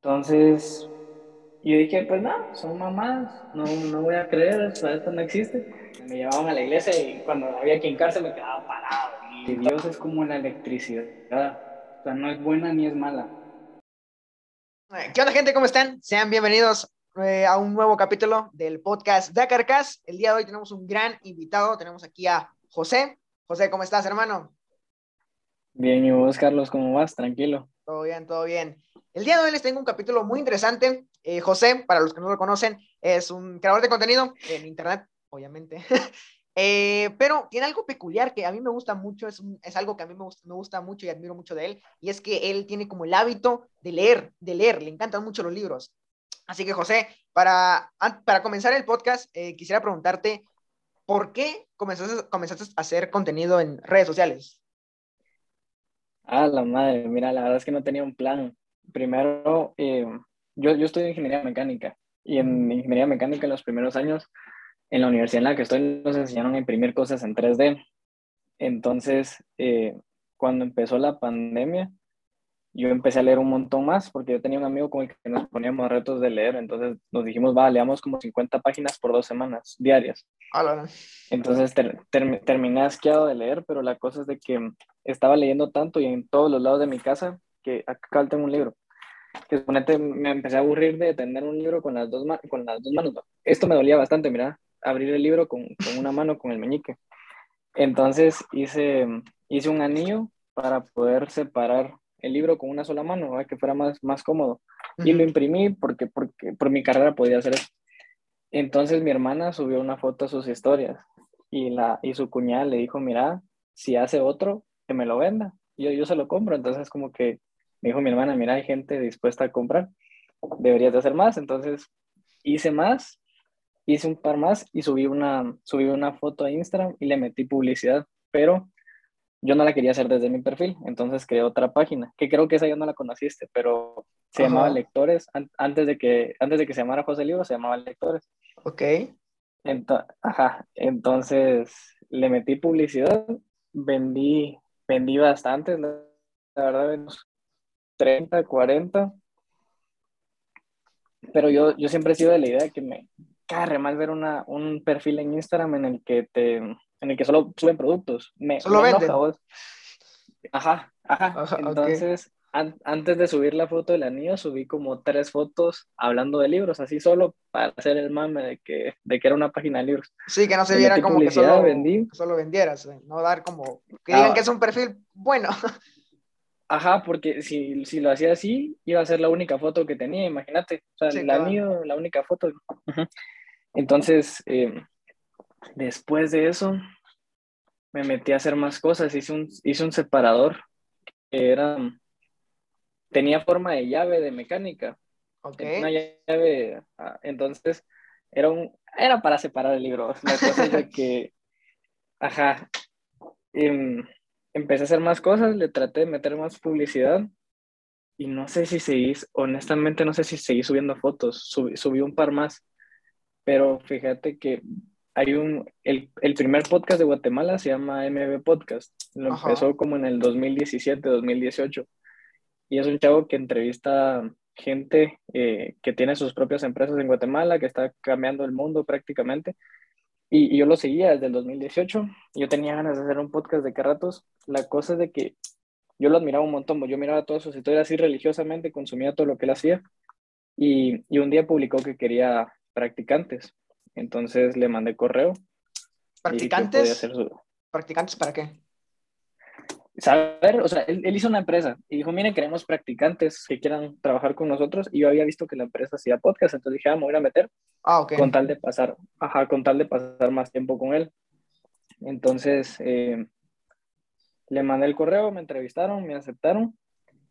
Entonces, yo dije, pues no, son mamás, no, no voy a creer, esto no existe. Me llevaban a la iglesia y cuando había que hincarse me quedaba parado. Y Dios es como la electricidad, o sea, no es buena ni es mala. ¿Qué onda, gente? ¿Cómo están? Sean bienvenidos eh, a un nuevo capítulo del podcast Dakarcast. El día de hoy tenemos un gran invitado. Tenemos aquí a José. José, ¿cómo estás, hermano? Bien, y vos, Carlos, ¿cómo vas? Tranquilo. Todo bien, todo bien. El día de hoy les tengo un capítulo muy interesante. Eh, José, para los que no lo conocen, es un creador de contenido en Internet, obviamente. Eh, pero tiene algo peculiar que a mí me gusta mucho, es, algo que a mí me gusta, me gusta, mucho y admiro mucho de él, y es que él tiene como el hábito de leer, de leer, le encantan mucho los libros. Así que José, para, para comenzar el podcast, eh, quisiera preguntarte, ¿por qué comenzaste, comenzaste a hacer contenido en redes sociales? Ah, la madre, mira, la verdad es que no tenía un plan primero, eh, yo, yo estudio ingeniería mecánica y en ingeniería mecánica en los primeros años, en la universidad en la que estoy, nos enseñaron a imprimir cosas en 3D. Entonces, eh, cuando empezó la pandemia, yo empecé a leer un montón más porque yo tenía un amigo con el que nos poníamos retos de leer, entonces nos dijimos, va, leamos como 50 páginas por dos semanas diarias. Entonces terminé asqueado de leer, pero la cosa es de que estaba leyendo tanto y en todos los lados de mi casa que acá tengo un libro. Que suponete me empecé a aburrir de tener un libro con las dos, con las dos manos. Esto me dolía bastante, mira, abrir el libro con, con una mano, con el meñique. Entonces hice, hice un anillo para poder separar el libro con una sola mano, que fuera más, más cómodo. Y lo imprimí porque, porque por mi carrera podía hacer eso. Entonces mi hermana subió una foto a sus historias y, la, y su cuñada le dijo, mira, si hace otro, que me lo venda. Yo, yo se lo compro. Entonces como que me dijo mi hermana, mira, hay gente dispuesta a comprar, deberías de hacer más. Entonces hice más, hice un par más y subí una, subí una foto a Instagram y le metí publicidad, pero yo no la quería hacer desde mi perfil, entonces creé otra página, que creo que esa ya no la conociste, pero se llamaba Lectores, antes, de que, antes de que se llamara José Libro, se llamaba Lectores. Ok. ajá, entonces le metí publicidad, vendí, vendí bastante, la, verdad, 30, 40. Pero yo, yo siempre he sido de la idea de que me carre más ver una, un perfil en Instagram en el que te en el que solo suben productos. Me, solo venden. Ajá, ajá. Entonces, antes de subir la foto del anillo, subí como tres fotos hablando de libros, así solo para hacer el mame de que, de que era una página de libros. Sí, que no se viera como que solo, solo vendieras, eh, no dar como que digan ah. que es un perfil bueno. Ajá, porque si, si, lo hacía así, iba a ser la única foto que tenía, imagínate. O sea, el anillo, la única foto. Entonces, eh, después de eso, me metí a hacer más cosas. Hice un, hice un separador que era, tenía forma de llave de mecánica. Ok. Una llave, ah, entonces, era, un, era para separar el libro. La cosa es de que, ajá. Em, empecé a hacer más cosas, le traté de meter más publicidad y no sé si seguí, honestamente no sé si seguí subiendo fotos, subí, un par más, pero fíjate que hay un, el, el, primer podcast de Guatemala se llama MB Podcast, lo empezó como en el 2017, 2018 y es un chavo que entrevista gente eh, que tiene sus propias empresas en Guatemala, que está cambiando el mundo prácticamente y, yo lo seguía desde el 2018. Yo tenía ganas de hacer un podcast de qué ratos. La cosa es de que yo lo admiraba un montón. Yo miraba todas sus historias así religiosamente, consumía todo lo que él hacía. Y, y un día publicó que quería practicantes. Entonces le mandé correo. ¿Practicantes? ¿Practicantes para qué? saber, o sea, él, hizo una empresa y dijo, miren, queremos practicantes que quieran trabajar con nosotros y yo había visto que la empresa hacía podcast, entonces dije, ah, me voy a meter ah, okay. con tal de pasar, ajá, con tal de pasar más tiempo con él. Entonces, eh, le mandé el correo, me entrevistaron, me aceptaron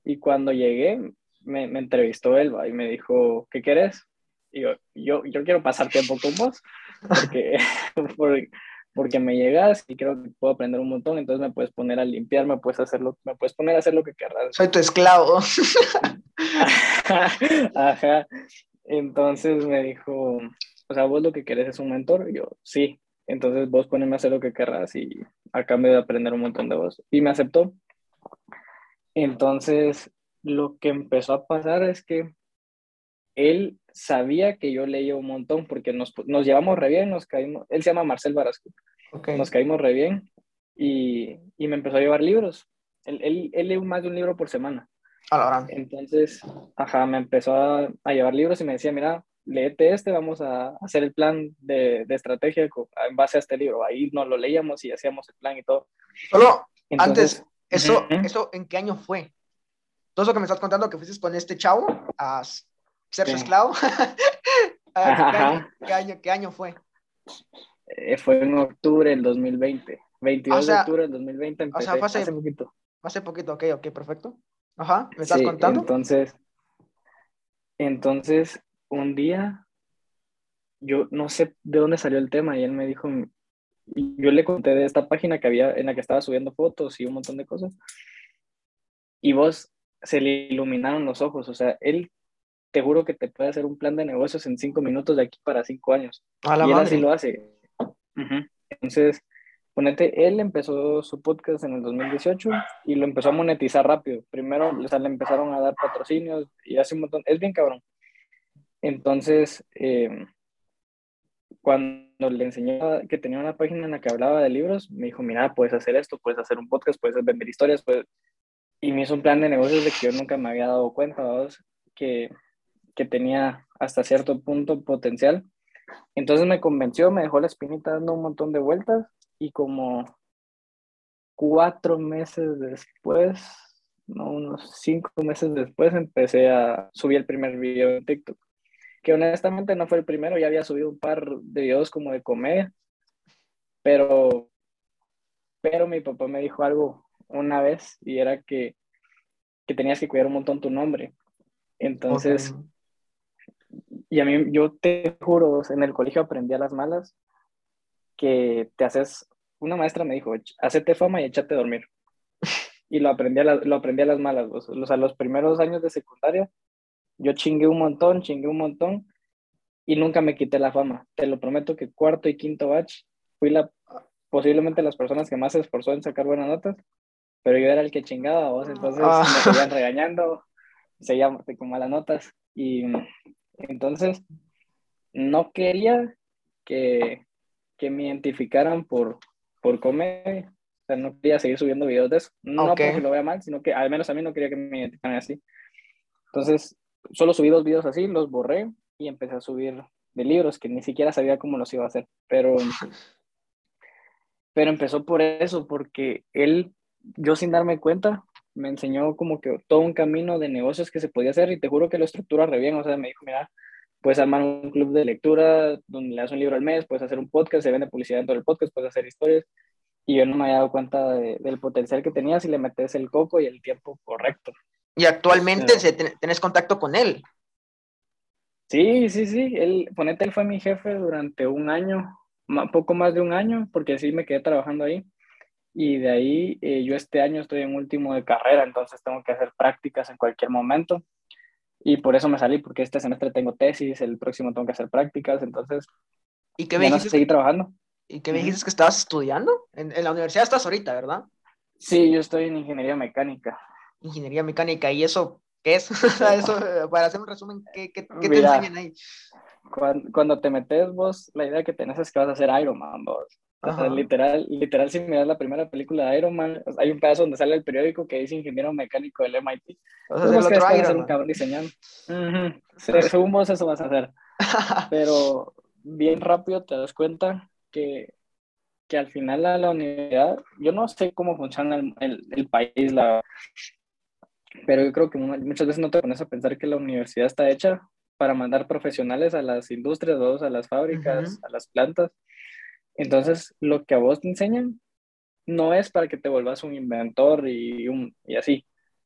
y cuando llegué, me, me entrevistó él y me dijo, ¿qué quieres? Yo, yo, yo quiero pasar tiempo con vos, porque, porque porque me llegas y creo que puedo aprender un montón, entonces me puedes poner a limpiar, me puedes, hacer lo, me puedes poner a hacer lo que querrás. Soy tu esclavo. Ajá. Entonces me dijo, o sea, vos lo que querés es un mentor. Y yo, sí. Entonces vos poneme a hacer lo que querrás y a cambio de aprender un montón de vos. Y me aceptó. Entonces, lo que empezó a pasar es que él sabía que yo leía un montón porque nos, nos llevamos re bien, nos caímos, él se llama Marcel Barasco, nos caímos re bien y, y, me empezó a llevar libros. Él, él, él lee más de un libro por semana. Entonces, ajá, me empezó a, a, llevar libros y me decía, mira, léete este, vamos a hacer el plan de, de, estrategia en base a este libro. Ahí nos lo leíamos y hacíamos el plan y todo. Solo, antes, eso, ¿eso en qué año fue? Todo eso que me estás contando que fuiste con este chavo a ser su esclavo. ¿Qué, año, ¿Qué, año, fue? Eh, fue en octubre del 2020. 22 de octubre del 2020 empecé, o sea, hace, hace, poquito. Hace poquito, ok, ok, perfecto. Ajá, ¿me estás contando? Entonces, entonces, un día, yo no sé de dónde salió el tema y él me dijo, yo le conté de esta página que había, en la que estaba subiendo fotos y un montón de cosas. Y vos se le iluminaron los ojos, o sea, él te juro que te puede hacer un plan de negocios en cinco minutos de aquí para cinco años. A la y él así lo hace. Entonces, ponete, él empezó su podcast en el 2018 y lo empezó a monetizar rápido. Primero, o sea, le empezaron a dar patrocinios y hace un montón, es bien cabrón. Entonces, eh, cuando le enseñó que tenía una página en la que hablaba de libros, me dijo, mira, puedes hacer esto, puedes hacer un podcast, puedes vender historias, puedes... y me hizo un plan de negocios de que yo nunca me había dado cuenta, que, que tenía hasta cierto punto potencial. Entonces me convenció, me dejó la espinita dando un montón de vueltas y como cuatro meses después, no, unos cinco meses después, empecé a subir el primer video en TikTok que honestamente no fue el primero, ya había subido un par de videos como de comedia, pero, pero mi papá me dijo algo una vez y era que, que tenías que cuidar un montón tu nombre. Entonces, y a mí, yo te juro, en el colegio aprendí a las malas que te haces, una maestra me dijo, hacete fama y échate a dormir. Y lo aprendí a, lo aprendí a las malas, o sea, los primeros años de secundaria yo chingué un montón, chingué un montón y nunca me quité la fama. Te lo prometo que cuarto y quinto batch fui la, posiblemente las personas que más se esforzó en sacar buenas notas, pero yo era el que chingaba, vos, entonces ah. me seguían regañando, seguían con malas notas y entonces no quería que, que me identificaran por, por comer, o sea, no quería seguir subiendo videos de eso, no porque lo vea mal, sino que al menos a mí no quería que me identificaran así. Entonces, solo subí dos videos así, los borré y empecé a subir de libros que ni siquiera sabía cómo los iba a hacer. Pero, pero empezó por eso, porque él, yo sin darme cuenta, me enseñó como que todo un camino de negocios que se podía hacer y te juro que lo estructura re bien. O sea, me dijo, mira, puedes armar un club de lectura donde le das un libro al mes, puedes hacer un podcast, se vende publicidad dentro del podcast, puedes hacer historias. Y yo no me había dado cuenta del potencial que tenía si le metes el coco y el tiempo correcto. Y actualmente tenés contacto con él. Sí, sí, sí. Él, ponete, él fue mi jefe durante un año, poco más de un año, porque sí me quedé trabajando ahí. Y de ahí eh, yo este año estoy en último de carrera, entonces tengo que hacer prácticas en cualquier momento. Y por eso me salí, porque este semestre tengo tesis, el próximo tengo que hacer prácticas, entonces... ¿Y qué me dijiste? seguir trabajando. ¿Y qué me dijiste que estabas estudiando? En, en la universidad estás ahorita, ¿verdad? Sí, yo estoy en ingeniería mecánica ingeniería mecánica. ¿Y eso qué es? eso, para hacer un resumen, ¿qué, qué, qué te enseñan ahí? Cuando, te metes vos, la idea que tenés es que vas a hacer Iron Man, vos. literal, literal, si miras la primera película de Iron Man, hay un pedazo donde sale el periódico que dice ingeniero mecánico del MIT. Vas a hacer otro Iron Man. un cabrón diseñando. Según vos eso vas a hacer. Pero bien rápido te das cuenta que, que al final a la universidad, yo no sé cómo funciona el, el, el país, la, pero yo creo que muchas veces no te pones a pensar que la universidad está hecha para mandar profesionales a las industrias, a las fábricas, a las plantas. Entonces, lo que a vos te enseñan no es para que te vuelvas un inventor y, un, y así.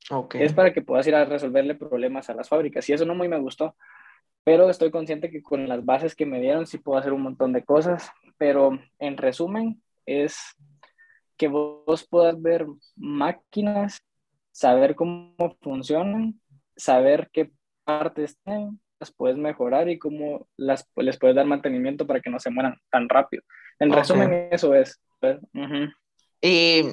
Okay. Es para que puedas ir a resolverle problemas a las fábricas. Y eso no muy me gustó. Pero estoy consciente que con las bases que me dieron sí puedo hacer un montón de cosas. Pero en resumen, es que vos puedas ver máquinas saber cómo funcionan, saber qué partes tienen, las puedes mejorar y cómo las, les puedes dar mantenimiento para que no se mueran tan rápido. En resumen, eso es. Y,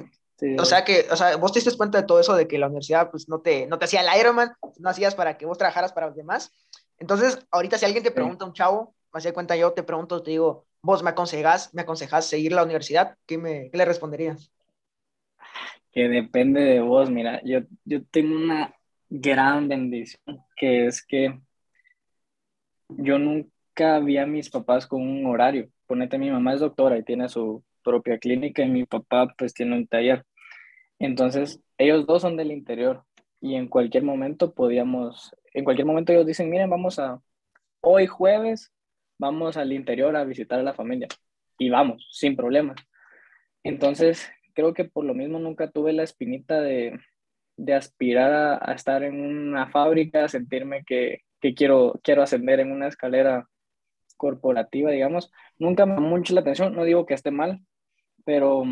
o sea que, o sea, vos te diste cuenta de todo eso, de que la universidad, pues, no te, no te hacía el Ironman, no hacías para que vos trabajaras para los demás, Entonces, ahorita si alguien te pregunta, un chavo, me hace cuenta yo, te pregunto, te digo, vos me aconsejas, me aconsejas seguir la universidad, ¿qué, me, qué le responderías? Que depende de vos, mira, yo, yo tengo una gran bendición, que es que yo nunca vi a mis papás con un horario. Ponete, mi mamá es doctora y tiene su propia clínica y mi papá pues tiene un taller. Entonces, ellos dos son del interior y en cualquier momento podíamos, en cualquier momento ellos dicen, miren, vamos a, hoy jueves, vamos al interior a visitar a la familia y vamos, sin problemas. Entonces, creo que por lo mismo nunca tuve la espinita de, aspirar a, estar en una fábrica, sentirme que, que, quiero, quiero ascender en una escalera corporativa, digamos. Nunca me mucho la atención, no digo que esté mal, pero,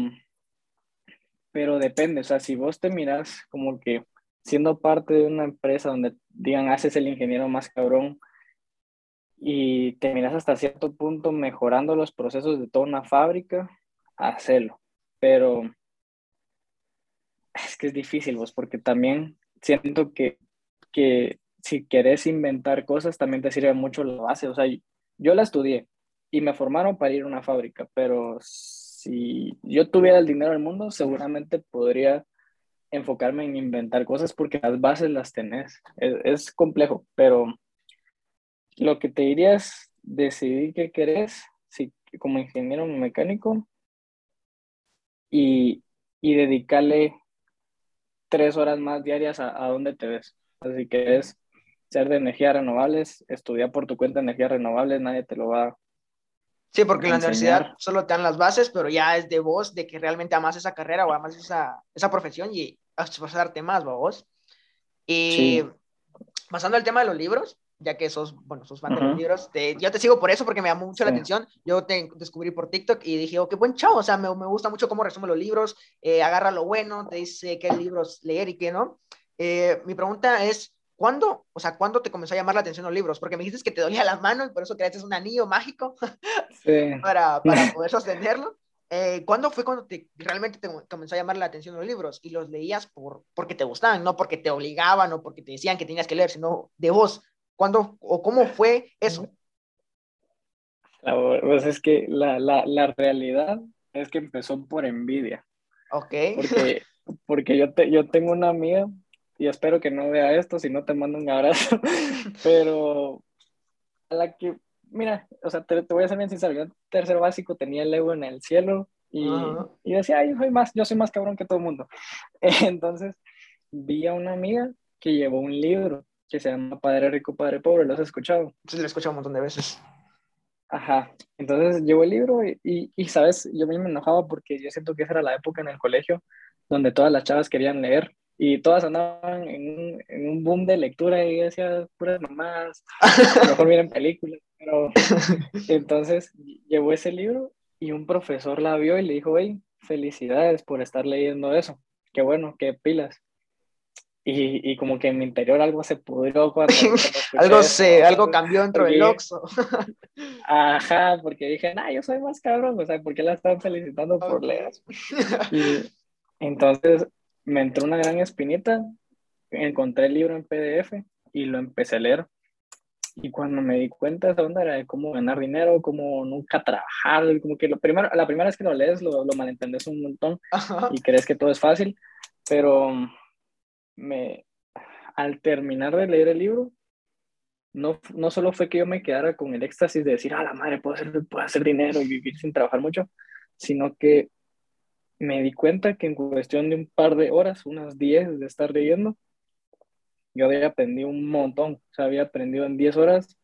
pero depende, o sea, si vos te miras como que siendo parte de una empresa donde digan, haces el ingeniero más cabrón y te miras hasta cierto punto mejorando los procesos de toda una fábrica, hacelo. Pero es que es difícil, vos, porque también siento que, que si querés inventar cosas, también te sirve mucho la base. O sea, yo la estudié y me formaron para ir a una fábrica, pero si yo tuviera el dinero del mundo, seguramente podría enfocarme en inventar cosas porque las bases las tenés. Es, complejo, pero lo que te diría es decidir qué querés, si, como ingeniero mecánico, y, y dedicarle tres horas más diarias a, a dónde te ves. Así que es ser de energías renovables, estudiar por tu cuenta energías renovables, nadie te lo va Sí, porque en la universidad solo te dan las bases, pero ya es de vos, de que realmente amas esa carrera o amas esa, esa profesión y esforzarte más, vos. Y pasando al tema de los libros, ya que sos, bueno, sos fan de los libros, yo te sigo por eso, porque me llamó mucho la atención. Yo te descubrí por TikTok y dije, oh, qué buen chavo, o sea, me, me gusta mucho cómo resume los libros, eh, agarra lo bueno, te dice qué libros leer y qué no. Eh, mi pregunta es, ¿Cuándo, o sea, cuándo te comenzó a llamar la atención los libros? Porque me dijiste que te dolía las manos, por eso creaste un anillo mágico para, para, poder sostenerlo. Eh, ¿Cuándo fue cuando te, realmente te comenzó a llamar la atención los libros? Y los leías por, porque te gustaban, no porque te obligaban o porque te decían que tenías que leer, sino de vos. ¿Cuándo o cómo fue eso? Pues es que la, la, la realidad es que empezó por envidia. Ok. Porque, porque yo, te, yo tengo una amiga y espero que no vea esto, si no te mando un abrazo, pero a la que, mira, o sea, te, voy a ser bien sincero, yo en tercer básico tenía el ego en el cielo y, y decía, ay, yo soy, más, yo soy más cabrón que todo el mundo. Entonces, vi a una amiga que llevó un libro que se llama Padre Rico, Padre Pobre, ¿lo has escuchado? Sí, lo he escuchado un montón de veces. Ajá, entonces llevó el libro y, y, y, sabes, yo a mí me enojaba porque yo siento que esa era la época en el colegio donde todas las chavas querían leer y todas andaban en un, en un boom de lectura y decía puras mamás, a lo mejor miren películas, pero entonces llevó ese libro y un profesor la vio y le dijo, hey, felicidades por estar leyendo eso, qué bueno, qué pilas. Y, y como que en mi interior algo se pudrió cuando, algo se, algo cambió dentro del Oxxo. Ajá, porque dije, nah, yo soy más cabrón, o sea, ¿por qué la están felicitando por leer? Y entonces me entró una gran espinita, encontré el libro en PDF y lo empecé a leer. Y cuando me di cuenta de onda era de cómo ganar dinero, cómo nunca trabajar, como que lo primero, la primera vez que lo lees lo, lo malentendes un montón y crees que todo es fácil, pero me, al terminar de leer el libro, no, no solo fue que yo me quedara con el éxtasis de decir, a la madre, puedo hacer, puedo hacer dinero y vivir sin trabajar mucho, sino que me di cuenta que en cuestión de un par de horas, unas 10 de estar leyendo, yo había aprendido un montón. O sea, había aprendido en 10 horas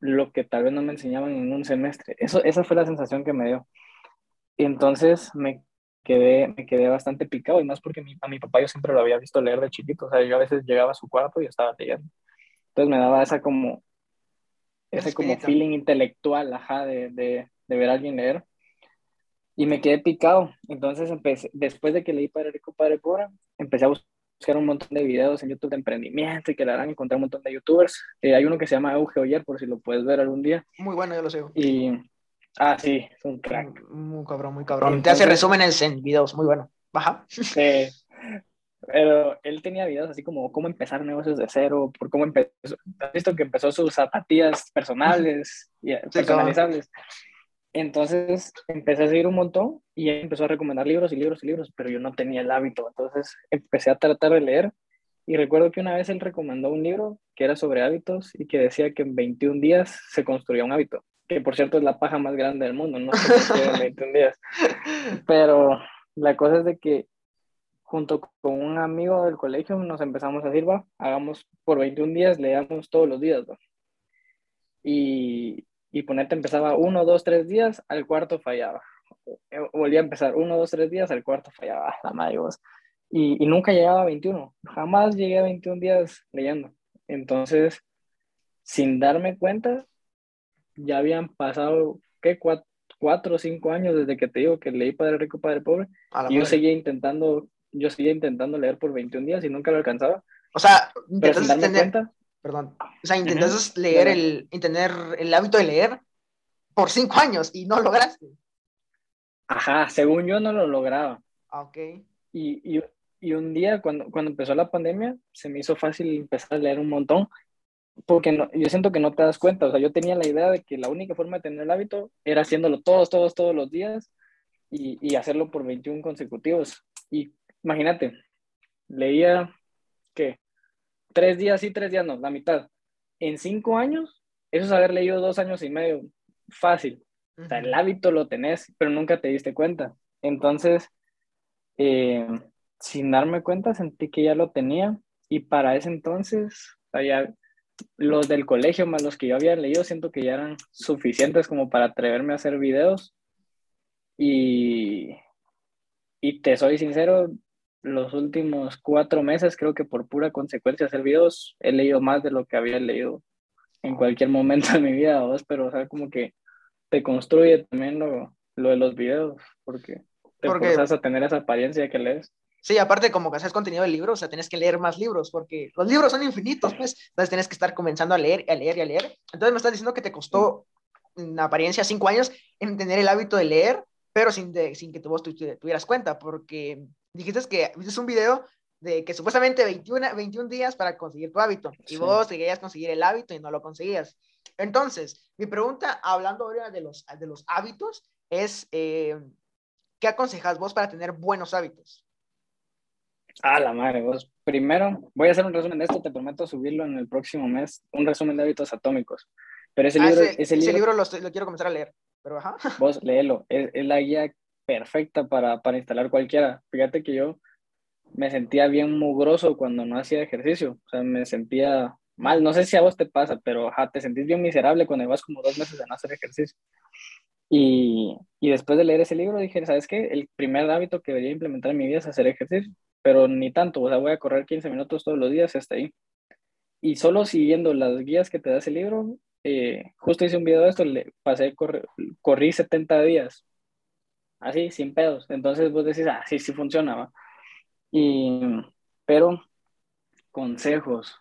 lo que tal vez no me enseñaban en un semestre. Eso, esa fue la sensación que me dio. Y entonces me quedé, me quedé bastante picado, y más porque a mi papá yo siempre lo había visto leer de chiquito. O sea, yo a veces llegaba a su cuarto y estaba leyendo. Entonces me daba esa como, ese como feeling intelectual, ajá, de, de, de ver a alguien leer y me quedé picado. Entonces, empecé, después de que leí Padre Rico, Padre Pobre, empecé a buscar un montón de videos en YouTube de emprendimiento y que la harán encontrar un montón de youtubers. Eh, hay uno que se llama Euge Oyer, por si lo puedes ver algún día. Muy bueno, yo lo sé. Y, ah, sí, es un crack. Muy cabrón, muy cabrón. Te hace resúmenes en videos, muy bueno. Baja. Sí. pero él tenía videos así como cómo empezar negocios de cero, por cómo empezó, has visto que empezó sus zapatillas personales y personalizables. Entonces empecé a seguir un montón y él empezó a recomendar libros y libros y libros, pero yo no tenía el hábito. Entonces empecé a tratar de leer y recuerdo que una vez él recomendó un libro que era sobre hábitos y que decía que en 21 días se construía un hábito, que por cierto es la paja más grande del mundo, no sé en 21 días. Pero la cosa es de que junto con un amigo del colegio nos empezamos a decir, va, hagamos por 21 días, leamos todos los días, ¿va? Y, y ponerte empezaba uno, dos, tres días, al cuarto fallaba. Volvía a empezar uno, dos, tres días, al cuarto fallaba, la madre vos y, nunca llegaba a 21, jamás llegué a 21 días leyendo. Entonces, sin darme cuenta, ya habían pasado, ¿qué? Cuatro, o cinco años desde que te digo que leí Padre Rico, Padre Pobre, y yo seguía intentando, yo seguía intentando leer por 21 días y nunca lo alcanzaba. O sea, intentas cuenta, perdón, o sea, intentas leer el, tener el hábito de leer por cinco años y no lograste. Ajá, según yo no lo lograba. Ah, ok. Y, y, y un día, cuando, cuando empezó la pandemia, se me hizo fácil empezar a leer un montón, porque no, yo siento que no te das cuenta, o sea, yo tenía la idea de que la única forma de tener el hábito era haciéndolo todos, todos, todos los días y, y hacerlo por 21 consecutivos. Y imagínate, leía, ¿qué? Tres días sí, tres días no, la mitad. En cinco años, eso es haber leído dos años y medio, fácil. O sea, el hábito lo tenés, pero nunca te diste cuenta. Entonces, eh, sin darme cuenta sentí que ya lo tenía y para ese entonces, los del colegio más los que yo había leído, siento que ya eran suficientes como para atreverme a hacer videos y, y te soy sincero, los últimos cuatro meses creo que por pura consecuencia hacer videos he leído más de lo que había leído en cualquier momento de mi vida, pero o sea, como que te construye también lo, lo de los videos, porque te porque... a tener esa apariencia que lees. Sí, aparte como que haces contenido de libros, o sea, tienes que leer más libros, porque los libros son infinitos, pues, entonces tienes que estar comenzando a leer, a leer y a leer. Entonces me estás diciendo que te costó, en apariencia, cinco años en tener el hábito de leer, pero sin, sin que tú, vos tuvieras cuenta, porque dijiste que viste un video de que supuestamente 21, 21 días para conseguir tu hábito, y vos querías conseguir el hábito y no lo conseguías. Entonces, mi pregunta, hablando ahora de los, de los hábitos, es, eh, ¿qué aconsejas vos para tener buenos hábitos? Ah, la madre, vos. Primero, voy a hacer un resumen de esto, te prometo subirlo en el próximo mes, un resumen de hábitos atómicos. Pero ese ah, libro, ese, libro, lo, quiero comenzar a leer, pero ajá. Vos léelo, es, es la guía perfecta para, para, instalar cualquiera. Fíjate que yo me sentía bien mugroso cuando no hacía ejercicio, o sea, me sentía mal, no sé si a vos te pasa, pero ajá, te sentís bien miserable cuando vas como dos meses de no hacer ejercicio. Y, y después de leer ese libro dije, ¿sabes qué? El primer hábito que debería implementar en mi vida es hacer ejercicio pero ni tanto, o sea, voy a correr 15 minutos todos los días hasta ahí. Y solo siguiendo las guías que te da ese libro, eh, justo hice un video de esto, le pasé, corrí 70 días, así, sin pedos. Entonces vos decís, ah, sí, sí funcionaba. Y, pero, consejos.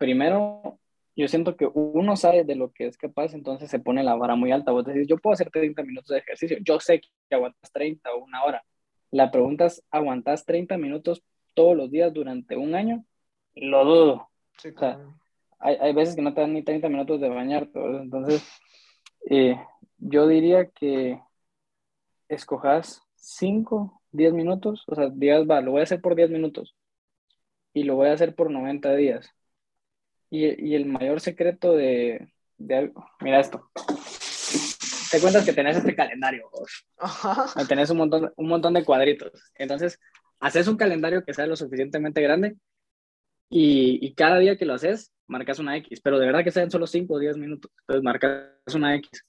O yo siento que uno sabe de lo que es capaz, entonces se pone la vara muy alta. Vos decís, yo puedo hacer 30 minutos de ejercicio, yo sé que aguantas 30 o una hora, la pregunta es, ¿aguantas 30 minutos todos los días durante un año? Lo dudo. Sí, hay, hay, veces que no te dan ni 30 minutos de bañarte. Entonces, eh, yo diría que escojas 5, 10 minutos. O sea, digas, va, lo voy a hacer por 10 minutos. Y lo voy a hacer por 90 días. Y, y el mayor secreto de, de algo, mira esto te cuentas que tenés este calendario, tenés un montón, un montón de cuadritos. Entonces, haces un calendario que sea lo suficientemente grande y, y, cada día que lo haces, marcas una X, pero de verdad que sean solo 5 o 10 minutos. Entonces, marcas una X.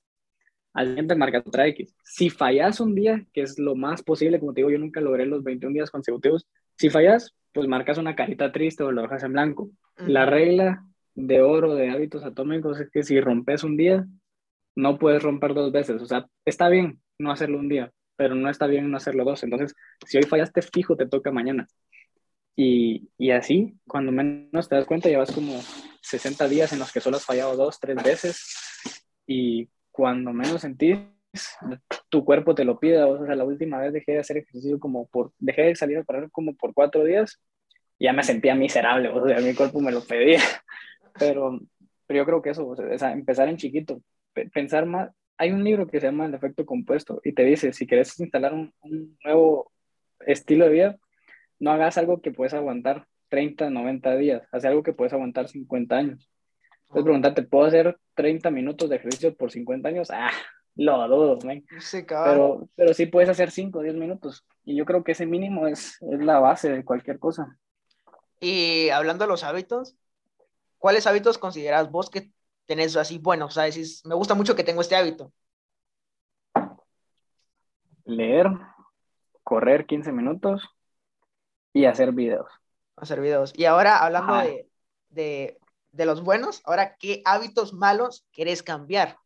Al siguiente marcas otra X. Si fallas un día, que es lo más posible, como te digo, yo nunca logré los 21 días consecutivos. Si fallas, pues marcas una carita triste o lo dejas en blanco. La regla de oro de hábitos atómicos es que si rompes un día, no puedes romper dos veces. O sea, está bien no hacerlo un día, pero no está bien no hacerlo dos. Entonces, si hoy fallaste fijo, te toca mañana. Y, y así, cuando menos te das cuenta, llevas como 60 días en los que solo has fallado dos, tres veces. Y cuando menos sentís, tu cuerpo te lo pide. O sea, la última vez dejé de hacer ejercicio como por, dejé de salir a correr como por cuatro días ya me sentía miserable, o sea, mi cuerpo me lo pedía. Pero, pero yo creo que eso, o sea, empezar en chiquito, pensar más. Hay un libro que se llama El efecto compuesto y te dice, si quieres instalar un, un nuevo estilo de vida, no hagas algo que puedes aguantar 30, 90 días, haz algo que puedes aguantar 50 años. Entonces preguntarte, ¿puedo hacer 30 minutos de ejercicio por 50 años? Ah, lo dudo, pero, pero sí puedes hacer 5 o 10 minutos. Y yo creo que ese mínimo es, es la base de cualquier cosa. Y hablando de los hábitos, ¿cuáles hábitos consideras vos que tenés así bueno? O sea, decís, me gusta mucho que tengo este hábito. Leer, correr 15 minutos y hacer videos. Hacer videos. Y ahora, hablando de, de, de, los buenos, ahora, ¿qué hábitos malos querés cambiar?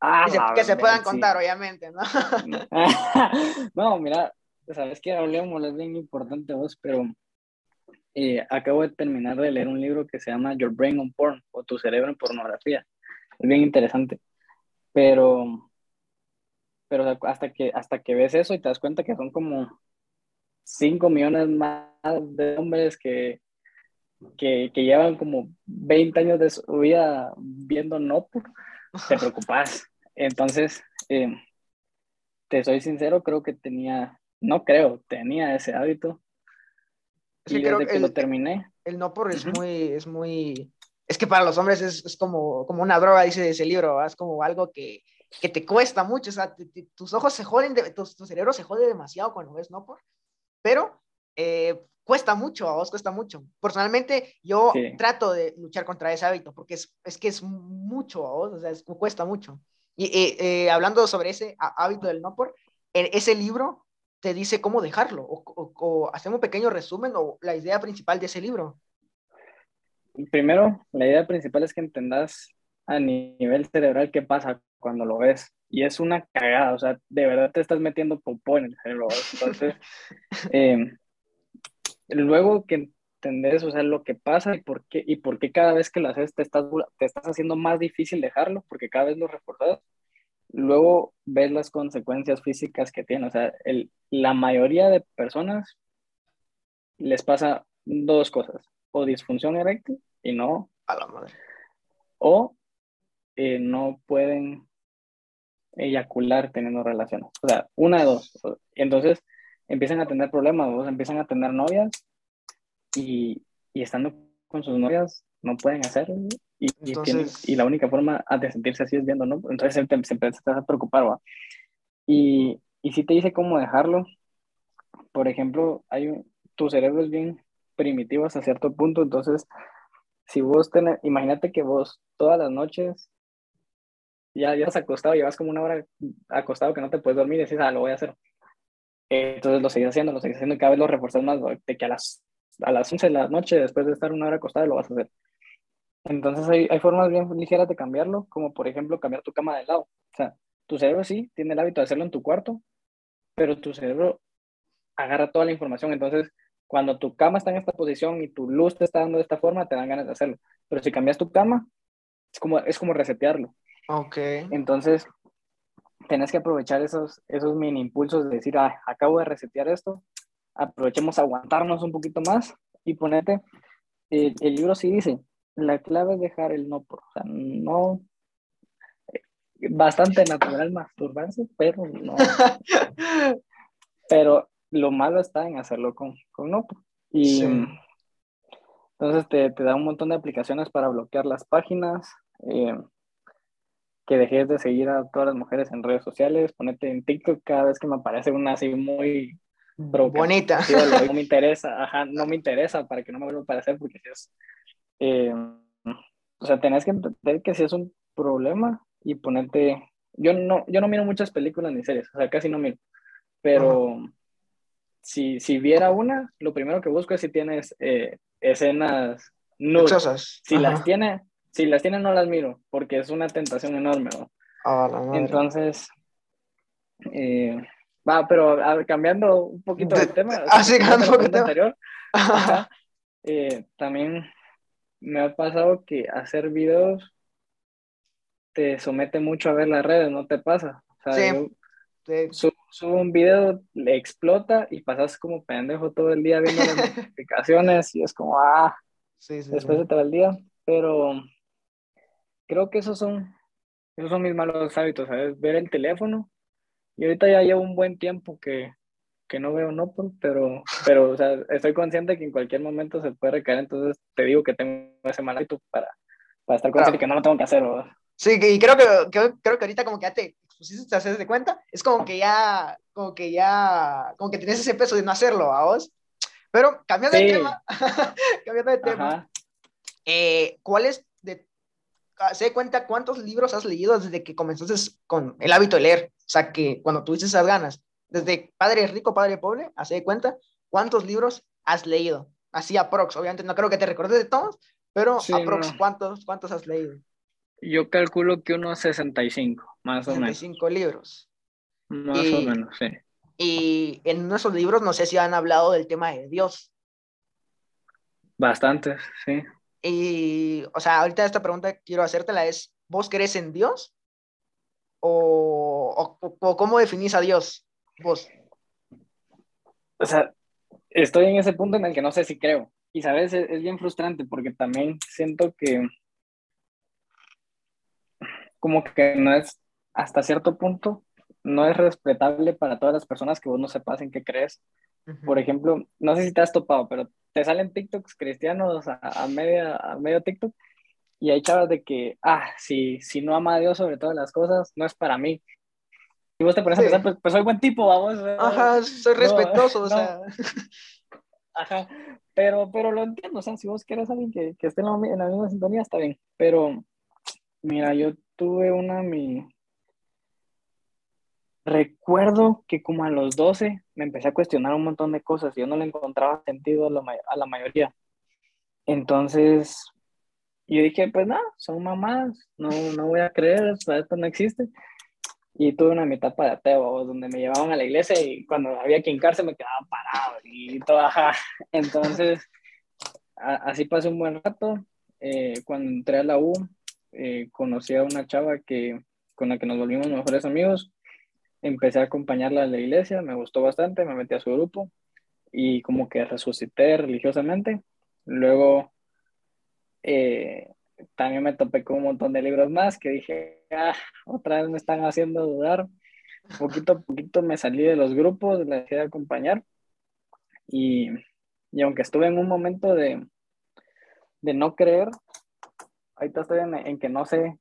Ah, que, se, puedan contar, obviamente, ¿no? no, mira, sabes que hablemos, es bien importante vos, pero eh, acabo de terminar de leer un libro que se llama Your Brain on Porn o Tu cerebro en pornografía. Es bien interesante. Pero, pero hasta que, hasta que ves eso y te das cuenta que son como 5 millones más de hombres que, que, que, llevan como 20 años de su vida viendo no, te preocupas. Entonces, eh, te soy sincero, creo que tenía, no creo, tenía ese hábito. y desde que, lo terminé. El no por es muy, es muy, es que para los hombres es, es como, como una droga, dice ese libro, es como algo que, que te cuesta mucho, o sea, tus ojos se joden, tu, cerebro se jode demasiado cuando ves no por, pero eh, cuesta mucho, a vos cuesta mucho. Personalmente, yo trato de luchar contra ese hábito, porque es, es que es mucho a vos, o sea, es, cuesta mucho. Y eh, eh, hablando sobre ese hábito del no por, en ese libro te dice cómo dejarlo, o, hacemos un pequeño resumen o la idea principal de ese libro. Primero, la idea principal es que entendas a nivel cerebral qué pasa cuando lo ves. Y es una cagada, o sea, de verdad te estás metiendo popó en el cerebro. Entonces, em, luego que entendés, o sea, lo que pasa y por qué, y por qué cada vez que lo haces te estás, te estás haciendo más difícil dejarlo, porque cada vez lo reforzas, luego ves las consecuencias físicas que tiene. O sea, el, la mayoría de personas les pasa dos cosas, o disfunción eréctil y no... A la madre. O eh, no pueden eyacular teniendo relaciones. O sea, una de dos. Entonces empiezan a tener problemas, o empiezan a tener novias y, y estando con sus novias no pueden hacerlo y, y, la única forma de sentirse así es viendo, ¿no? Entonces se, se empieza a preocupar, ¿va? Y, y si te dice cómo dejarlo, por ejemplo, hay un, tu cerebro es bien primitivo hasta cierto punto, entonces si vos tenés, imagínate que vos todas las noches ya, ya has acostado, llevas como una hora acostado que no te puedes dormir y dices, ah, lo voy a hacer. Entonces lo seguís haciendo, lo seguís haciendo y cada vez lo refuerzas más, de que a las, a las 11 de la noche, después de estar una hora acostado, lo vas a hacer. Entonces hay, hay formas bien ligeras de cambiarlo, como por ejemplo cambiar tu cama de lado. O sea, tu cerebro sí tiene el hábito de hacerlo en tu cuarto, pero tu cerebro agarra toda la información. Entonces, cuando tu cama está en esta posición y tu luz te está dando de esta forma, te dan ganas de hacerlo. Pero si cambias tu cama, es como, es como resetearlo. Ok. Entonces, tenés que aprovechar esos, esos mini impulsos de decir, ah, acabo de resetear esto, aprovechemos a aguantarnos un poquito más y ponete, el, el libro sí dice, la clave es dejar el no por, o sea, no, bastante natural masturbarse, pero no, pero lo malo está en hacerlo con, con no por. Y entonces te, te, da un montón de aplicaciones para bloquear las páginas, eh, que dejes de seguir a todas las mujeres en redes sociales, ponete en TikTok cada vez que me aparece una así muy bonita. No me interesa, ajá, no me interesa para que no me vuelva a aparecer porque si es, eh, o sea, tenés que entender que si es un problema y ponerte, yo no, yo no miro muchas películas ni series, o sea, casi no miro, pero si, si viera una, lo primero que busco es si tienes eh, escenas nudes. Si las tiene, si las tienen, no las miro, porque es una tentación enorme. Entonces, eh, va, pero cambiando un poquito de, tema. Así, ah, cambiando un poquito. Anterior, eh, también me ha pasado que hacer videos te somete mucho a ver las redes, ¿no te pasa? O sea, Subo, un video, le explota y pasas como pendejo todo el día viendo las notificaciones y es como, ah, después de todo el día. Pero creo que esos son, esos son mis malos hábitos, ¿sabes? Ver el teléfono. Y ahorita ya llevo un buen tiempo que, que no veo no, pero, pero o sea, estoy consciente que en cualquier momento se puede recaer, entonces te digo que tengo ese mal hábito para, para estar consciente que no lo tengo que hacer. Sí, y creo que, creo, creo que ahorita como que ya te pusiste, te haces de cuenta, es como que ya, como que ya, como que tienes ese peso de no hacerlo, a vos. Pero cambiando de tema, cambiando de tema, eh, ¿cuál es se cuenta cuántos libros has leído desde que comenzaste con el hábito de leer? O sea, que cuando tuviste esas ganas, desde Padre Rico, Padre Pobre, hace de cuenta cuántos libros has leído. Así aprox, obviamente no creo que te recordes de todos, pero aprox, ¿cuántos, ¿cuántos has leído? Yo calculo que unos 65, más o menos. 65 libros. Más o menos, sí. Y en esos libros no sé si han hablado del tema de Dios. Bastantes, sí. Y, o sea, ahorita esta pregunta quiero hacértela es, ¿vos crees en Dios? ¿O, o, cómo definís a Dios vos? O sea, estoy en ese punto en el que no sé si creo. Y, ¿sabes? es bien frustrante porque también siento que como que no es, hasta cierto punto, no es respetable para todas las personas que vos no sepas en qué crees. Por ejemplo, no sé si te has topado, pero te salen TikToks cristianos a, a, media, a medio TikTok y hay chavas de que, ah, si, si no ama a Dios sobre todas las cosas, no es para mí. Y vos te pones a pensar, pues, pues, soy buen tipo, vamos. Ajá, soy respetuoso, o sea. Ajá, pero, pero lo entiendo, o sea, si vos quieres a alguien que, que esté en la, en la misma sintonía, está bien. Pero, mira, yo tuve una, mi... Recuerdo que como a los 12 me empecé a cuestionar un montón de cosas y yo no le encontraba sentido a la, mayoría. Entonces, yo dije, pues nada, son mamás, no, no voy a creer, esto no existe. Y tuve una mitad para ateo, donde me llevaban a la iglesia y cuando había que hincarse me quedaba parado y todo, Entonces, así pasé un buen rato. Eh, cuando entré a la U, eh, conocí a una chava que, con la que nos volvimos mejores amigos. Empecé a acompañarla a la iglesia, me gustó bastante, me metí a su grupo y como que resucité religiosamente. Luego eh, también me topé con un montón de libros más que dije, ah, otra vez me están haciendo dudar. Poquito a poquito me salí de los grupos, la dejé de acompañar y, y aunque estuve en un momento de, de no creer, ahorita estoy en, que no sé,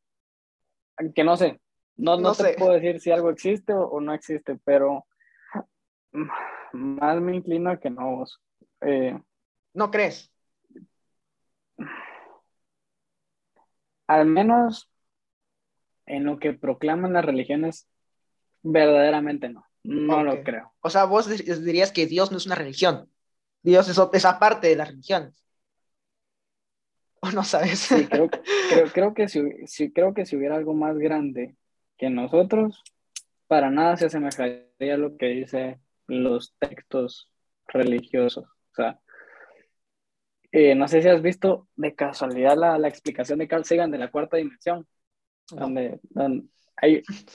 en que no sé, no, no, te puedo decir si algo existe o, no existe, pero más me inclino a que no. Eh, ¿No crees? Al menos en lo que proclaman las religiones, verdaderamente no. No lo creo. O sea, vos dirías que Dios no es una religión. Dios es esa parte de las religiones. ¿O no sabes? Sí, creo, creo, que si, creo que si hubiera algo más grande que nosotros, para nada se asemejaría a lo que dice los textos religiosos. O sea, eh, no sé si has visto de casualidad la, la, explicación de Carl Sagan de la cuarta dimensión, donde,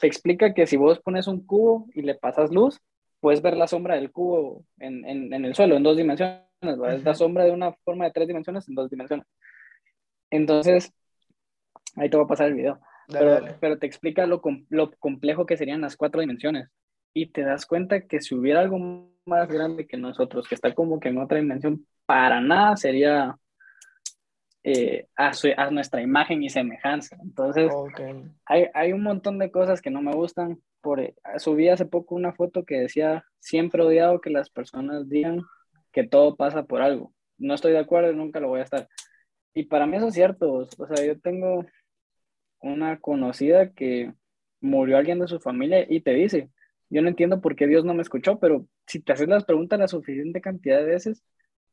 te explica que si vos pones un cubo y le pasas luz, puedes ver la sombra del cubo en, en, en el suelo en dos dimensiones. Es la sombra de una forma de tres dimensiones en dos dimensiones. Entonces, ahí te voy a pasar el video. Pero, te explica lo, lo complejo que serían las cuatro dimensiones. Y te das cuenta que si hubiera algo más grande que nosotros, que está como que en otra dimensión, para nada sería eh, a, a, nuestra imagen y semejanza. Entonces, hay, hay, un montón de cosas que no me gustan. Por, subí hace poco una foto que decía, siempre he odiado que las personas digan que todo pasa por algo. No estoy de acuerdo y nunca lo voy a estar. Y para mí eso es cierto, o sea, yo tengo una conocida que murió alguien de su familia y te dice, yo no entiendo por qué Dios no me escuchó, pero si te haces las preguntas la suficiente cantidad de veces,